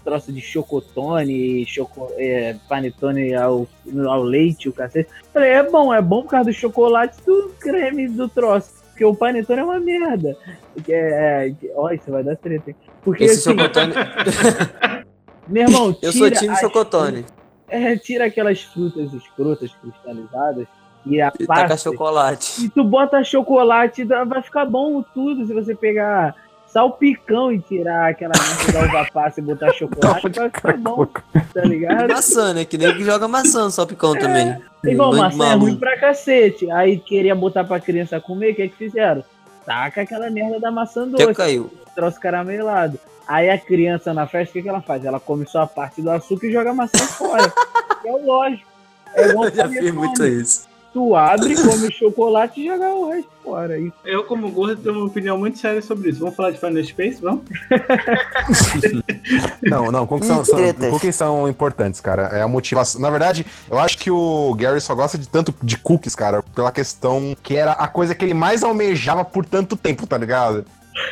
troço de chocotone, choco, é, panetone ao, ao leite, o cacete. Falei, é bom, é bom por causa do chocolate do creme do troço. Porque o panetone é uma merda. Porque é. é ó, isso vai dar treta, hein? Porque Esse assim, chocotone. meu irmão, Eu sou time chocotone. É, tira aquelas frutas escrotas cristalizadas e a E taca pasta. chocolate. E tu bota chocolate, vai ficar bom tudo se você pegar, salpicão e tirar aquela massa da uva passa e botar chocolate, vai ficar bom, tá ligado? Maçã, né? Que nem que joga maçã no salpicão também. Igual maçã é maluco. ruim pra cacete. Aí queria botar pra criança comer, o que é que fizeram? Taca aquela merda da maçã Até doce, caiu. troço caramelado. Aí a criança na festa, o que, que ela faz? Ela come só a parte do açúcar e joga a maçã fora. é lógico. É Eu já fiz muito isso. Tu abre, come o chocolate e joga o resto fora. E Eu, como gordo, tenho uma opinião muito séria sobre isso. Vamos falar de Final Space? Vamos? Não, não, cookies são, cookies são importantes, cara. É a motivação. Na verdade, eu acho que o Gary só gosta de tanto de cookies, cara, pela questão que era a coisa que ele mais almejava por tanto tempo, tá ligado?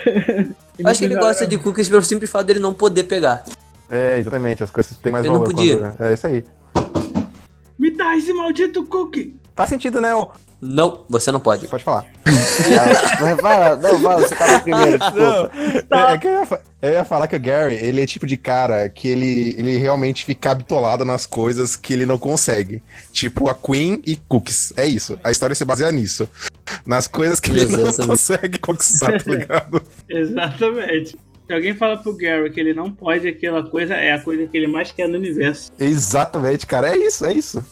Eu Acho que ele gosta de cookies pelo simples fato dele não poder pegar. É, exatamente, as coisas têm mais Ele não valor. podia. quando- É isso aí. Me dá esse maldito cookie! Faz sentido, né? ô? Não, você não pode. Pode falar. Fala, não, fala, você tava primeiro, desculpa. É, é que eu ia, eu ia falar que o Gary, ele é tipo de cara que ele, ele realmente fica bitolado nas coisas que ele não consegue. Tipo a Queen e Cookies. É isso. A história se baseia nisso. Nas coisas que ele não Exatamente. consegue conquistar, tá ligado? Exatamente. Se alguém fala pro Gary que ele não pode aquela coisa, é a coisa que ele mais quer no universo. Exatamente, cara. É isso, é isso.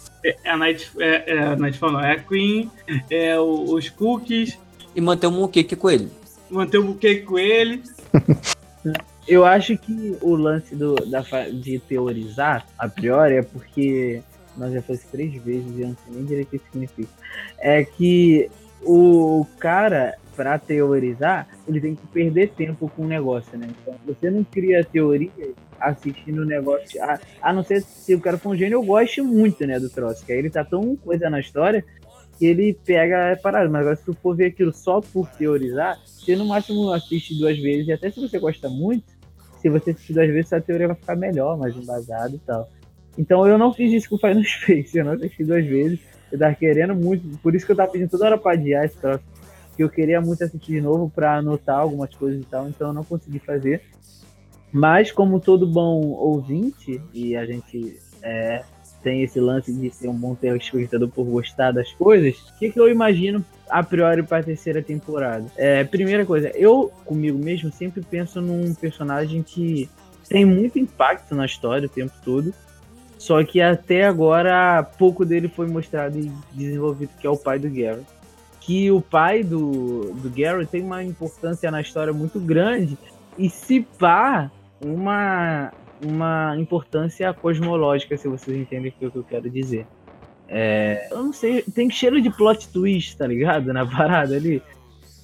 É a Night, é, é a Nightfall, não. É a Queen, é o- os cookies, E manter um moqueque com ele. manter o buquê com ele. Eu acho que o lance do, da, de teorizar, a priori, é porque nós já fizemos três vezes e eu não sei nem direito o que significa. É que o cara, pra teorizar, ele tem que perder tempo com o negócio, né? Então, você não cria teoria assistindo o negócio. A, a não ser se o cara for um gênio, eu gosto muito, né, do troço. Que aí ele tá tão coisa na história que ele pega a parada. Mas agora, se tu for ver aquilo só por teorizar, você no máximo assiste duas vezes. E até se você gosta muito, se você assistir duas vezes, a teoria vai ficar melhor, mais embasada e tal. Então eu não fiz isso com o Final Space, eu não assisti duas vezes. Eu tava querendo muito, por isso que eu tava pedindo toda hora pra adiar esse troço. Que eu queria muito assistir de novo pra anotar algumas coisas e tal, então eu não consegui fazer. Mas como todo bom ouvinte, e a gente é, tem esse lance de ser um bom telespectador por gostar das coisas, o que, que eu imagino a priori para a terceira temporada? É, primeira coisa, eu comigo mesmo sempre penso num personagem que tem muito impacto na história o tempo todo, só que até agora pouco dele foi mostrado e desenvolvido, que é o pai do Gary. Que o pai do, do Gary tem uma importância na história muito grande e se pá, uma, uma importância cosmológica, se vocês entendem o que eu quero dizer. É, eu não sei, tem cheiro de plot twist, tá ligado? Na parada ali.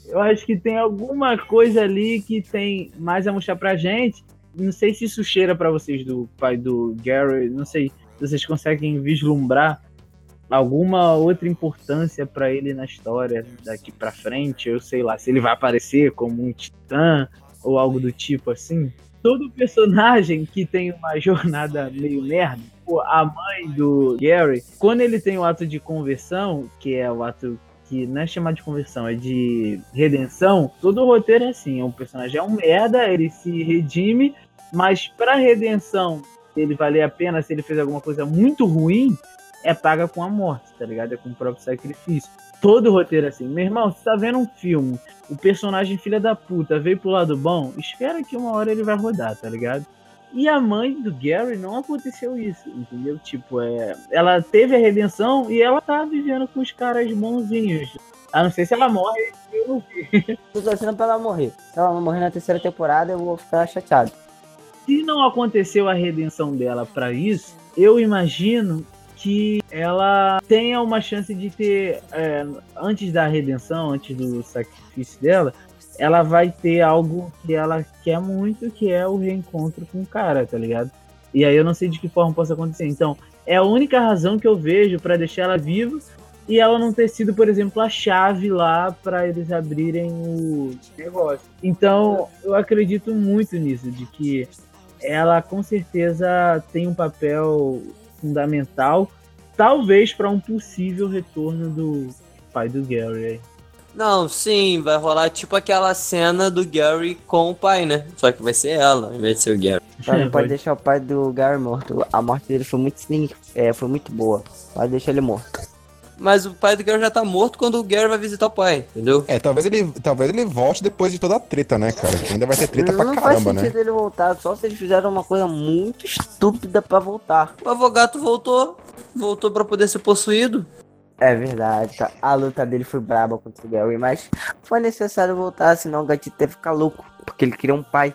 Eu acho que tem alguma coisa ali que tem mais a mostrar pra gente. Não sei se isso cheira pra vocês do pai do Gary, não sei se vocês conseguem vislumbrar alguma outra importância pra ele na história daqui pra frente, eu sei lá, se ele vai aparecer como um titã ou algo do tipo assim. Todo personagem que tem uma jornada meio merda, a mãe do Gary, quando ele tem o ato de conversão, que é o ato que não é chamado de conversão, é de redenção, todo o roteiro é assim, o personagem é um merda, ele se redime, mas pra redenção, ele valer a pena, se ele fez alguma coisa muito ruim, é paga com a morte, tá ligado? É com o próprio sacrifício. Todo o roteiro é assim. Meu irmão, você tá vendo um filme, o personagem filha da puta veio pro lado bom, espera que uma hora ele vai rodar, tá ligado? E a mãe do Gary não aconteceu isso, entendeu? Tipo, é, ela teve a redenção e ela tá vivendo com os caras bonzinhos. A não ser se ela morre, eu não vi. Tô torcendo pra ela morrer. Se ela não morrer na terceira temporada, eu vou ficar chateado. Se não aconteceu a redenção dela pra isso, eu imagino que ela tenha uma chance de ter, é, antes da redenção, antes do sacrifício dela, ela vai ter algo que ela quer muito, que é o reencontro com o cara, tá ligado? E aí eu não sei de que forma possa acontecer. Então, é a única razão que eu vejo pra deixar ela viva e ela não ter sido, por exemplo, a chave lá pra eles abrirem o negócio. Então, eu acredito muito nisso, de que ela com certeza tem um papel fundamental, talvez para um possível retorno do pai do Gary. aí. Não, sim, vai rolar tipo aquela cena do Gary com o pai, né? Só que vai ser ela, ao invés de ser o Gary. Só não É, pode deixar o pai do Gary morto. A morte dele foi muito, é, foi muito boa. Pode deixar ele morto. Mas o pai do Gary já tá morto quando o Gary vai visitar o pai, entendeu? É, talvez ele, talvez ele volte depois de toda a treta, né, cara? Que ainda vai ter treta pra não faz caramba, né? sentido ele voltar, só se eles fizeram uma coisa muito estúpida pra voltar. O Avogato voltou, voltou pra poder ser possuído. É verdade, tá? a luta dele foi braba contra o Gary, mas foi necessário voltar, senão o gatito ia ficar louco, porque ele queria um pai,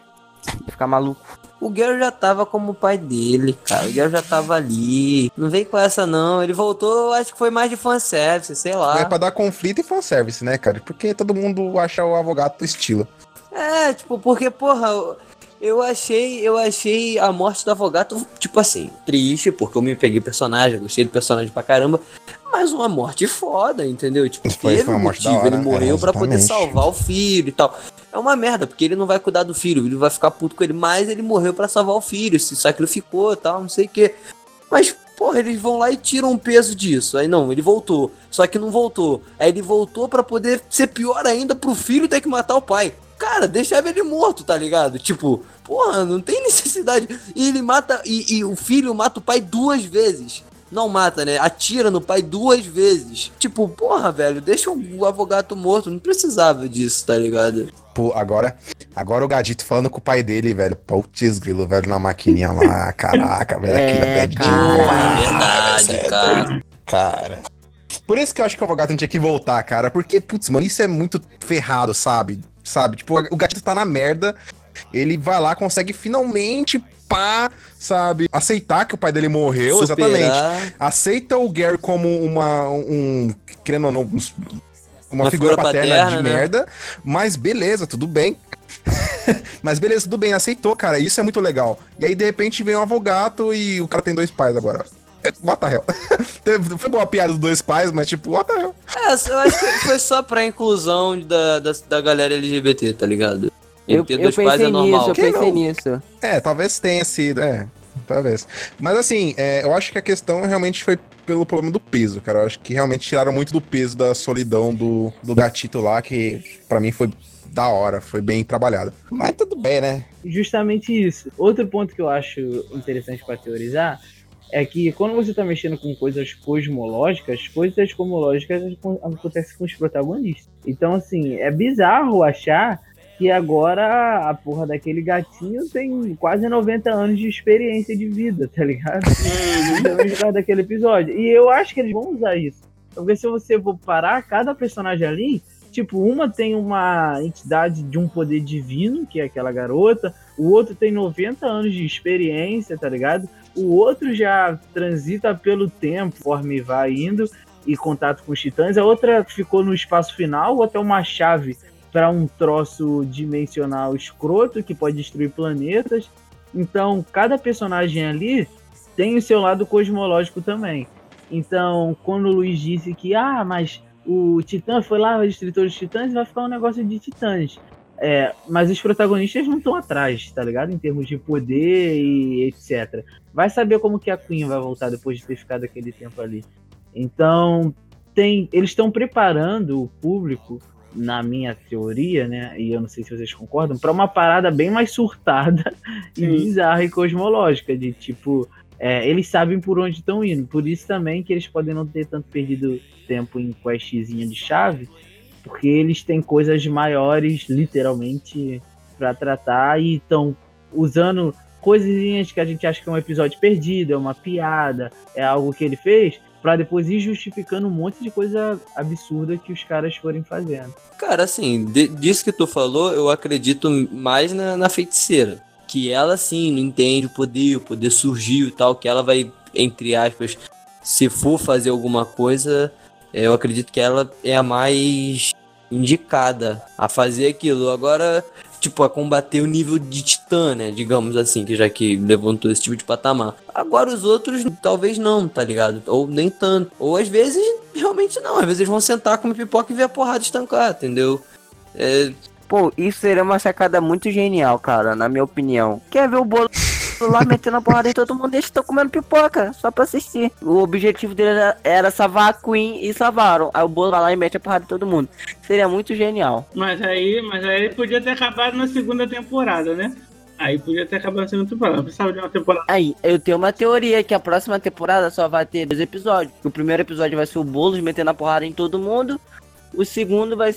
ia ficar maluco. O Gary já tava como o pai dele, cara. O Gary já tava ali. Não vem com essa, não. Ele voltou, acho que foi mais de fanservice, sei lá. É pra dar conflito e fanservice, né, cara? Porque todo mundo acha o Avogato estilo. É, tipo, porque, porra, eu- achei, eu achei a morte do Avogato, tipo assim, triste, porque eu me peguei personagem, gostei do personagem pra caramba, mas uma morte foda, entendeu? Tipo, Foi- teve foi uma um morte motivo, hora, ele morreu é, pra poder salvar o filho e tal. É uma merda, porque ele não vai cuidar do filho, ele vai ficar puto com ele, mas ele morreu pra salvar o filho, se sacrificou tal, não sei o quê. Mas, porra, eles vão lá e tiram um peso disso. Aí não, ele voltou. Só que não voltou. Aí ele voltou pra poder ser pior ainda pro filho ter que matar o pai. Cara, deixava ele morto, tá ligado? Tipo, porra, não tem necessidade. E ele mata. E, e o filho mata o pai duas vezes. Não mata, né? Atira no pai duas vezes. Tipo, porra, velho, deixa o avogato morto. Não precisava disso, tá ligado? Pô, agora, agora o Gadito falando com o pai dele, velho. Putz, grilo, velho, na maquininha lá. Caraca, velho. É, aquilo é demais, Verdade, velho. cara. Cara. Por isso que eu acho que o Avogato tinha que voltar, cara. Porque, putz, mano, isso é muito ferrado, sabe? Sabe? Tipo, o Gatito tá na merda. Ele vai lá, consegue finalmente, pá, sabe? Aceitar que o pai dele morreu, exatamente. Superar. Aceita o Gary como uma. Um. Querendo ou não. Um- Uma, Uma figura, figura paterna, paterna, de né? merda. Mas beleza, tudo bem. mas beleza, tudo bem, aceitou, cara. Isso é muito legal. E aí, de repente, vem um avogato e o cara tem dois pais agora. É, What the hell? Foi boa a piada dos dois pais, mas tipo, what the hell? É, eu acho que foi só pra inclusão da, da, da galera LGBT, tá ligado? Eu, ter eu dois pais pensei é nisso, normal. eu Quem pensei não? nisso. É, talvez tenha sido, é, talvez. Mas assim, é, eu acho que a questão realmente foi pelo problema do peso, cara. Eu acho que realmente tiraram muito do peso da solidão do, do gatito lá, que pra mim foi da hora, foi bem trabalhado. Mas tudo bem, né? Justamente isso. Outro ponto que eu acho interessante para teorizar é que quando você tá mexendo com coisas cosmológicas, coisas cosmológicas acon- acontecem com os protagonistas. Então, assim, é bizarro achar que agora a porra daquele gatinho tem quase 90 anos de experiência de vida, tá ligado? Também por causa daquele episódio. E eu acho que eles vão usar isso. Porque se você for parar, cada personagem ali, tipo, uma tem uma entidade de um poder divino, que é aquela garota, o outro tem 90 anos de experiência, tá ligado? O outro já transita pelo tempo, conforme vai indo, e contato com os titãs. A outra ficou no espaço final, ou até uma chave para um troço dimensional escroto que pode destruir planetas. Então, cada personagem ali tem o seu lado cosmológico também. Então, quando o Luiz disse que, ah, mas o Titã foi lá, vai destruir todos os Titãs, vai ficar um negócio de Titãs. É, mas os protagonistas não estão atrás, tá ligado? Em termos de poder e etc. Vai saber como que a Queen vai voltar depois de ter ficado aquele tempo ali. Então, tem, eles estão preparando o público, na minha teoria, né? E eu não sei se vocês concordam, para uma parada bem mais surtada e Sim. bizarra e cosmológica, de tipo, é, eles sabem por onde estão indo. Por isso também que eles podem não ter tanto perdido tempo em questzinha de chave, porque eles têm coisas maiores, literalmente, para tratar e estão usando coisinhas que a gente acha que é um episódio perdido, é uma piada, é algo que ele fez, para depois ir justificando um monte de coisa absurda que os caras forem fazendo. Cara, assim, de- disso que tu falou, eu acredito mais na, na feiticeira. Que ela, sim, não entende o poder, o poder surgiu e tal, que ela vai, entre aspas, se for fazer alguma coisa, eu acredito que ela é a mais indicada a fazer aquilo. Agora, tipo, a combater o nível de titã, né? Digamos assim, que já que levantou esse tipo de patamar. Agora os outros, talvez não, tá ligado? Ou nem tanto. Ou às vezes, realmente não. Às vezes eles vão sentar com pipoca e ver a porrada estancar, entendeu? É, Pô, isso seria uma sacada muito genial, cara, na minha opinião. Quer ver o bolo lá metendo a porrada em todo mundo e eles estão comendo pipoca, só pra assistir. O objetivo dele era, era salvar a Queen e salvaram. Aí o bolo vai lá e mete a porrada em todo mundo. Seria muito genial. Mas aí, mas aí podia ter acabado na segunda temporada, né? Aí podia ter acabado sendo temporada. Não precisava de uma temporada. Aí, eu tenho uma teoria que a próxima temporada só vai ter dois episódios. O primeiro episódio vai ser o Boulos metendo a porrada em todo mundo. O segundo vai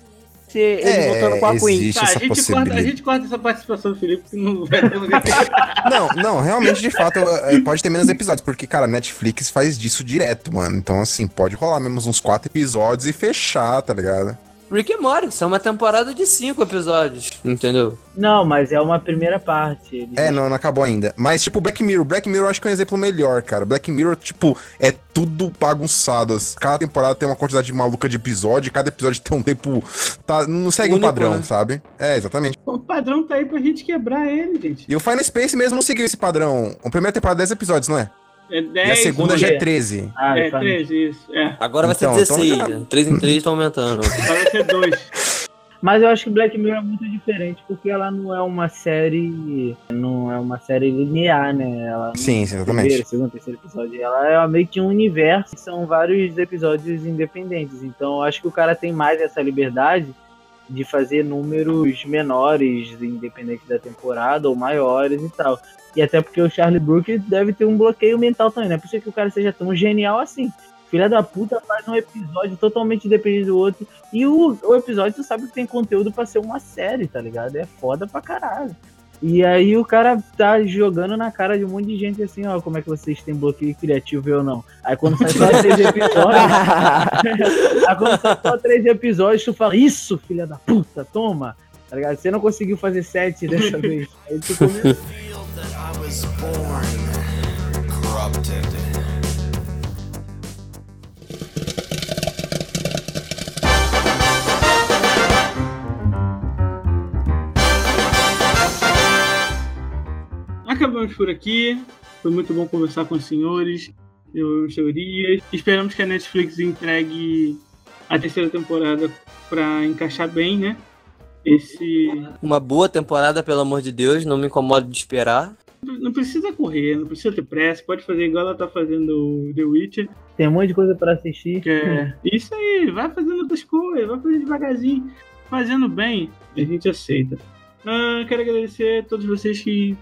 ser ele É, voltando com a Queen. existe Tá, a gente, corta, a gente corta essa participação do Felipe, que não vai ter lugar. Não, não, realmente, de fato, é, pode ter menos episódios, porque, cara, a Netflix faz disso direto, mano. Então, assim, pode rolar mesmo uns quatro episódios e fechar, tá ligado? Rick and Morty, são uma temporada de cinco episódios, entendeu? Não, mas é uma primeira parte. Ele- É, não, não acabou ainda. Mas, tipo, Black Mirror. Black Mirror eu acho que é um exemplo melhor, cara. Black Mirror, tipo, é tudo bagunçado. Cada temporada tem uma quantidade maluca de episódio, cada episódio tem um tempo. Tá, não segue um Único, padrão, né? sabe? É, exatamente. o padrão tá aí pra gente quebrar ele, gente. E o Final Space mesmo não seguiu esse padrão. A primeira temporada é 10 episódios, não é? É E 10. a segunda já é 13. Ah, É, faz- 13, isso. É. Agora vai Então, ser então 16, já- né? 3 em 3 tá aumentando. Agora vai ser 2. Mas eu acho que Black Mirror é muito diferente porque ela não é uma série. Não é uma série linear, né? Ela Sim, sim, primeiro, exatamente. segundo, terceiro episódio. Ela é meio que um universo, são vários episódios independentes. Então eu acho que o cara tem mais essa liberdade de fazer números menores, independente da temporada, ou maiores e tal. E até porque o Charlie Brooker deve ter um bloqueio mental também, né? Por isso que o cara seja tão genial assim. Filha da puta faz um episódio totalmente independente do outro. E o, o episódio, tu sabe que tem conteúdo pra ser uma série, tá ligado? É foda pra caralho. E aí o cara tá jogando na cara de um monte de gente assim, ó, como é que vocês têm bloqueio criativo eu não. Aí quando sai só três episódios, aí quando sai só três episódios, tu fala, isso, filha da puta, toma. Tá ligado? Você não conseguiu fazer sete dessa vez. Aí tu começa. Was born corrupted. Acabamos por aqui. Foi muito bom conversar com os senhores. Eu teorias. Esperamos que a Netflix entregue a terceira temporada pra encaixar bem, né? Esse. Uma boa temporada, pelo amor de Deus, não me incomodo de esperar. Não precisa correr, não precisa ter pressa. Pode fazer igual ela tá fazendo o The Witcher. Tem um monte de coisa pra assistir. É isso aí, vai fazendo outras coisas, vai fazendo devagarzinho. Fazendo bem, a gente aceita. Ah, quero agradecer a todos vocês que.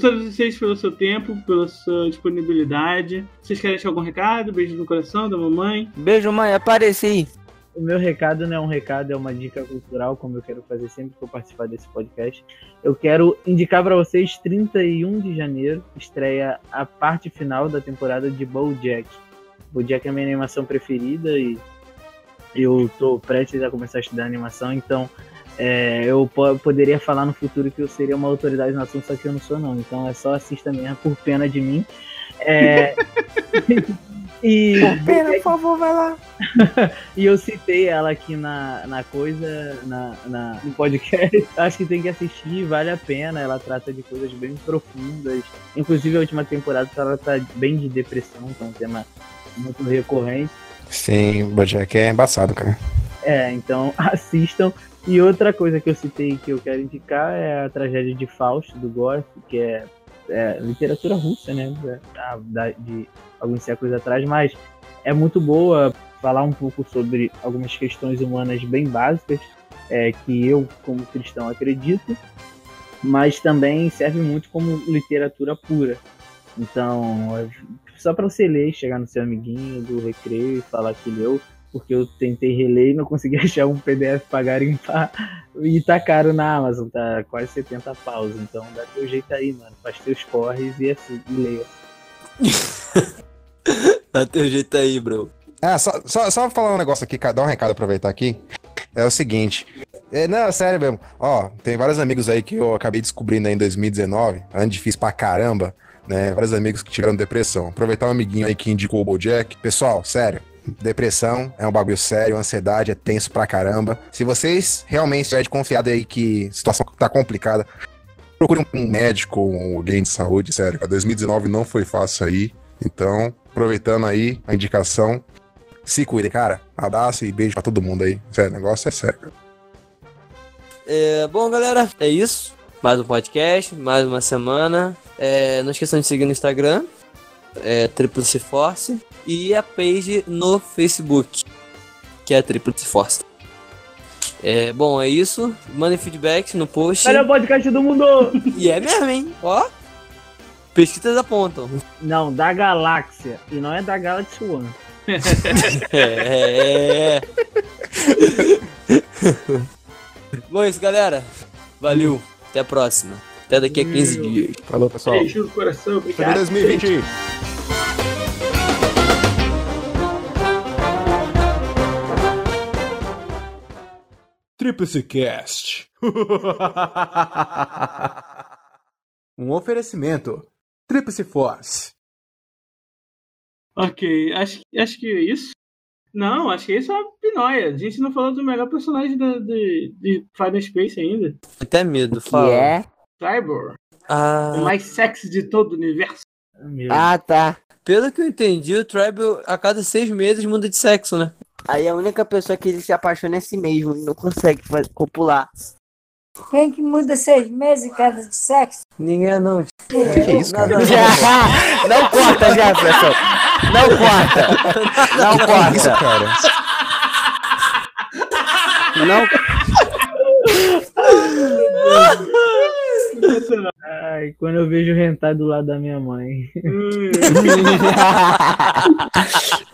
Todos vocês pelo seu tempo, pela sua disponibilidade. Vocês querem deixar algum recado? Beijo no coração da mamãe. Beijo, mãe. Apareci. O meu recado não é um recado, é uma dica cultural, como eu quero fazer sempre que eu participar desse podcast. Eu quero indicar para vocês 31 de janeiro estreia a parte final da temporada de BoJack. BoJack é a minha animação preferida e eu tô prestes a começar a estudar animação, então é, eu po- poderia falar no futuro que eu seria uma autoridade no assunto, só que eu não sou não. Então é só assista mesmo por pena de mim. É, e Pena, por favor, vai lá. e eu citei ela aqui na, na coisa, na, na, no podcast. Acho que tem que assistir, vale a pena. Ela trata de coisas bem profundas. Inclusive a última temporada ela tá bem de depressão, que é um tema muito recorrente. Sim, Bojack é embaçado, cara. É, então assistam. E outra coisa que eu citei que eu quero indicar é a tragédia de Fausto, do Gorky, que é, é literatura russa, né? Da, da- de alguns séculos atrás, mas é muito boa falar um pouco sobre algumas questões humanas bem básicas, é, que eu, como cristão, acredito, mas também serve muito como literatura pura. Então, é só para você ler, chegar no seu amiguinho do recreio e falar que leu, porque eu tentei reler e não consegui achar um PDF pra garimpar. E tá caro na Amazon, tá quase 70 paus. Então dá teu jeito aí, mano. Faz teus corres e assim, e leia. Dá teu jeito aí, bro. Ah, só, só, só falar um negócio aqui, cara, dar um recado, aproveitar aqui. É o seguinte. É, não, é sério mesmo. Ó, tem vários amigos aí que eu acabei descobrindo aí em 2019, ano difícil pra caramba, né? Vários amigos que tiveram depressão. Aproveitar um amiguinho aí que indicou o Bojack. Pessoal, sério. Depressão é um bagulho sério, ansiedade é tenso pra caramba. Se vocês realmente estiverem confiados aí que a situação tá complicada, procure um médico ou alguém de saúde, sério. cara. 2019 não foi fácil aí. Então, aproveitando aí a indicação, se cuide, cara. Abraço e beijo pra todo mundo aí. Sério, o negócio é sério. É, bom, galera, é isso. Mais um podcast, mais uma semana. É, não esqueçam de seguir no Instagram, é Force, e a page no Facebook, que é Triplice Force. É, bom, é isso. Mandem feedback no post. Melhor podcast do mundo! E é mesmo, hein? Ó. Pesquisas apontam. Não, da galáxia. E não é da Galaxy One. É. Bom, é isso, galera. Valeu. Até a próxima. Até daqui a 15 dias. Falou, pessoal. Beijo no coração, obrigado. 2020. Tríplice Cast. Um oferecimento. Tríplice Force. Ok, acho, acho que é isso. Não, acho que isso é uma pinóia. A gente não falou do melhor personagem da, de, de Final Space ainda. Até medo, Que fala. é? Tribor. O Ah, mais sexy de todo o universo. Meu Ah, tá. pelo que eu entendi, o Tribal a cada seis meses muda de sexo, né? Aí a única pessoa que ele se apaixona é si mesmo e não consegue copular. Quem que muda seis meses cada de sexo? Ninguém não. Que é isso, cara? Já, não corta, Jefferson. Não corta. Não Que isso, corta. cara? Não. Ai, quando eu vejo o hentai do lado da minha mãe.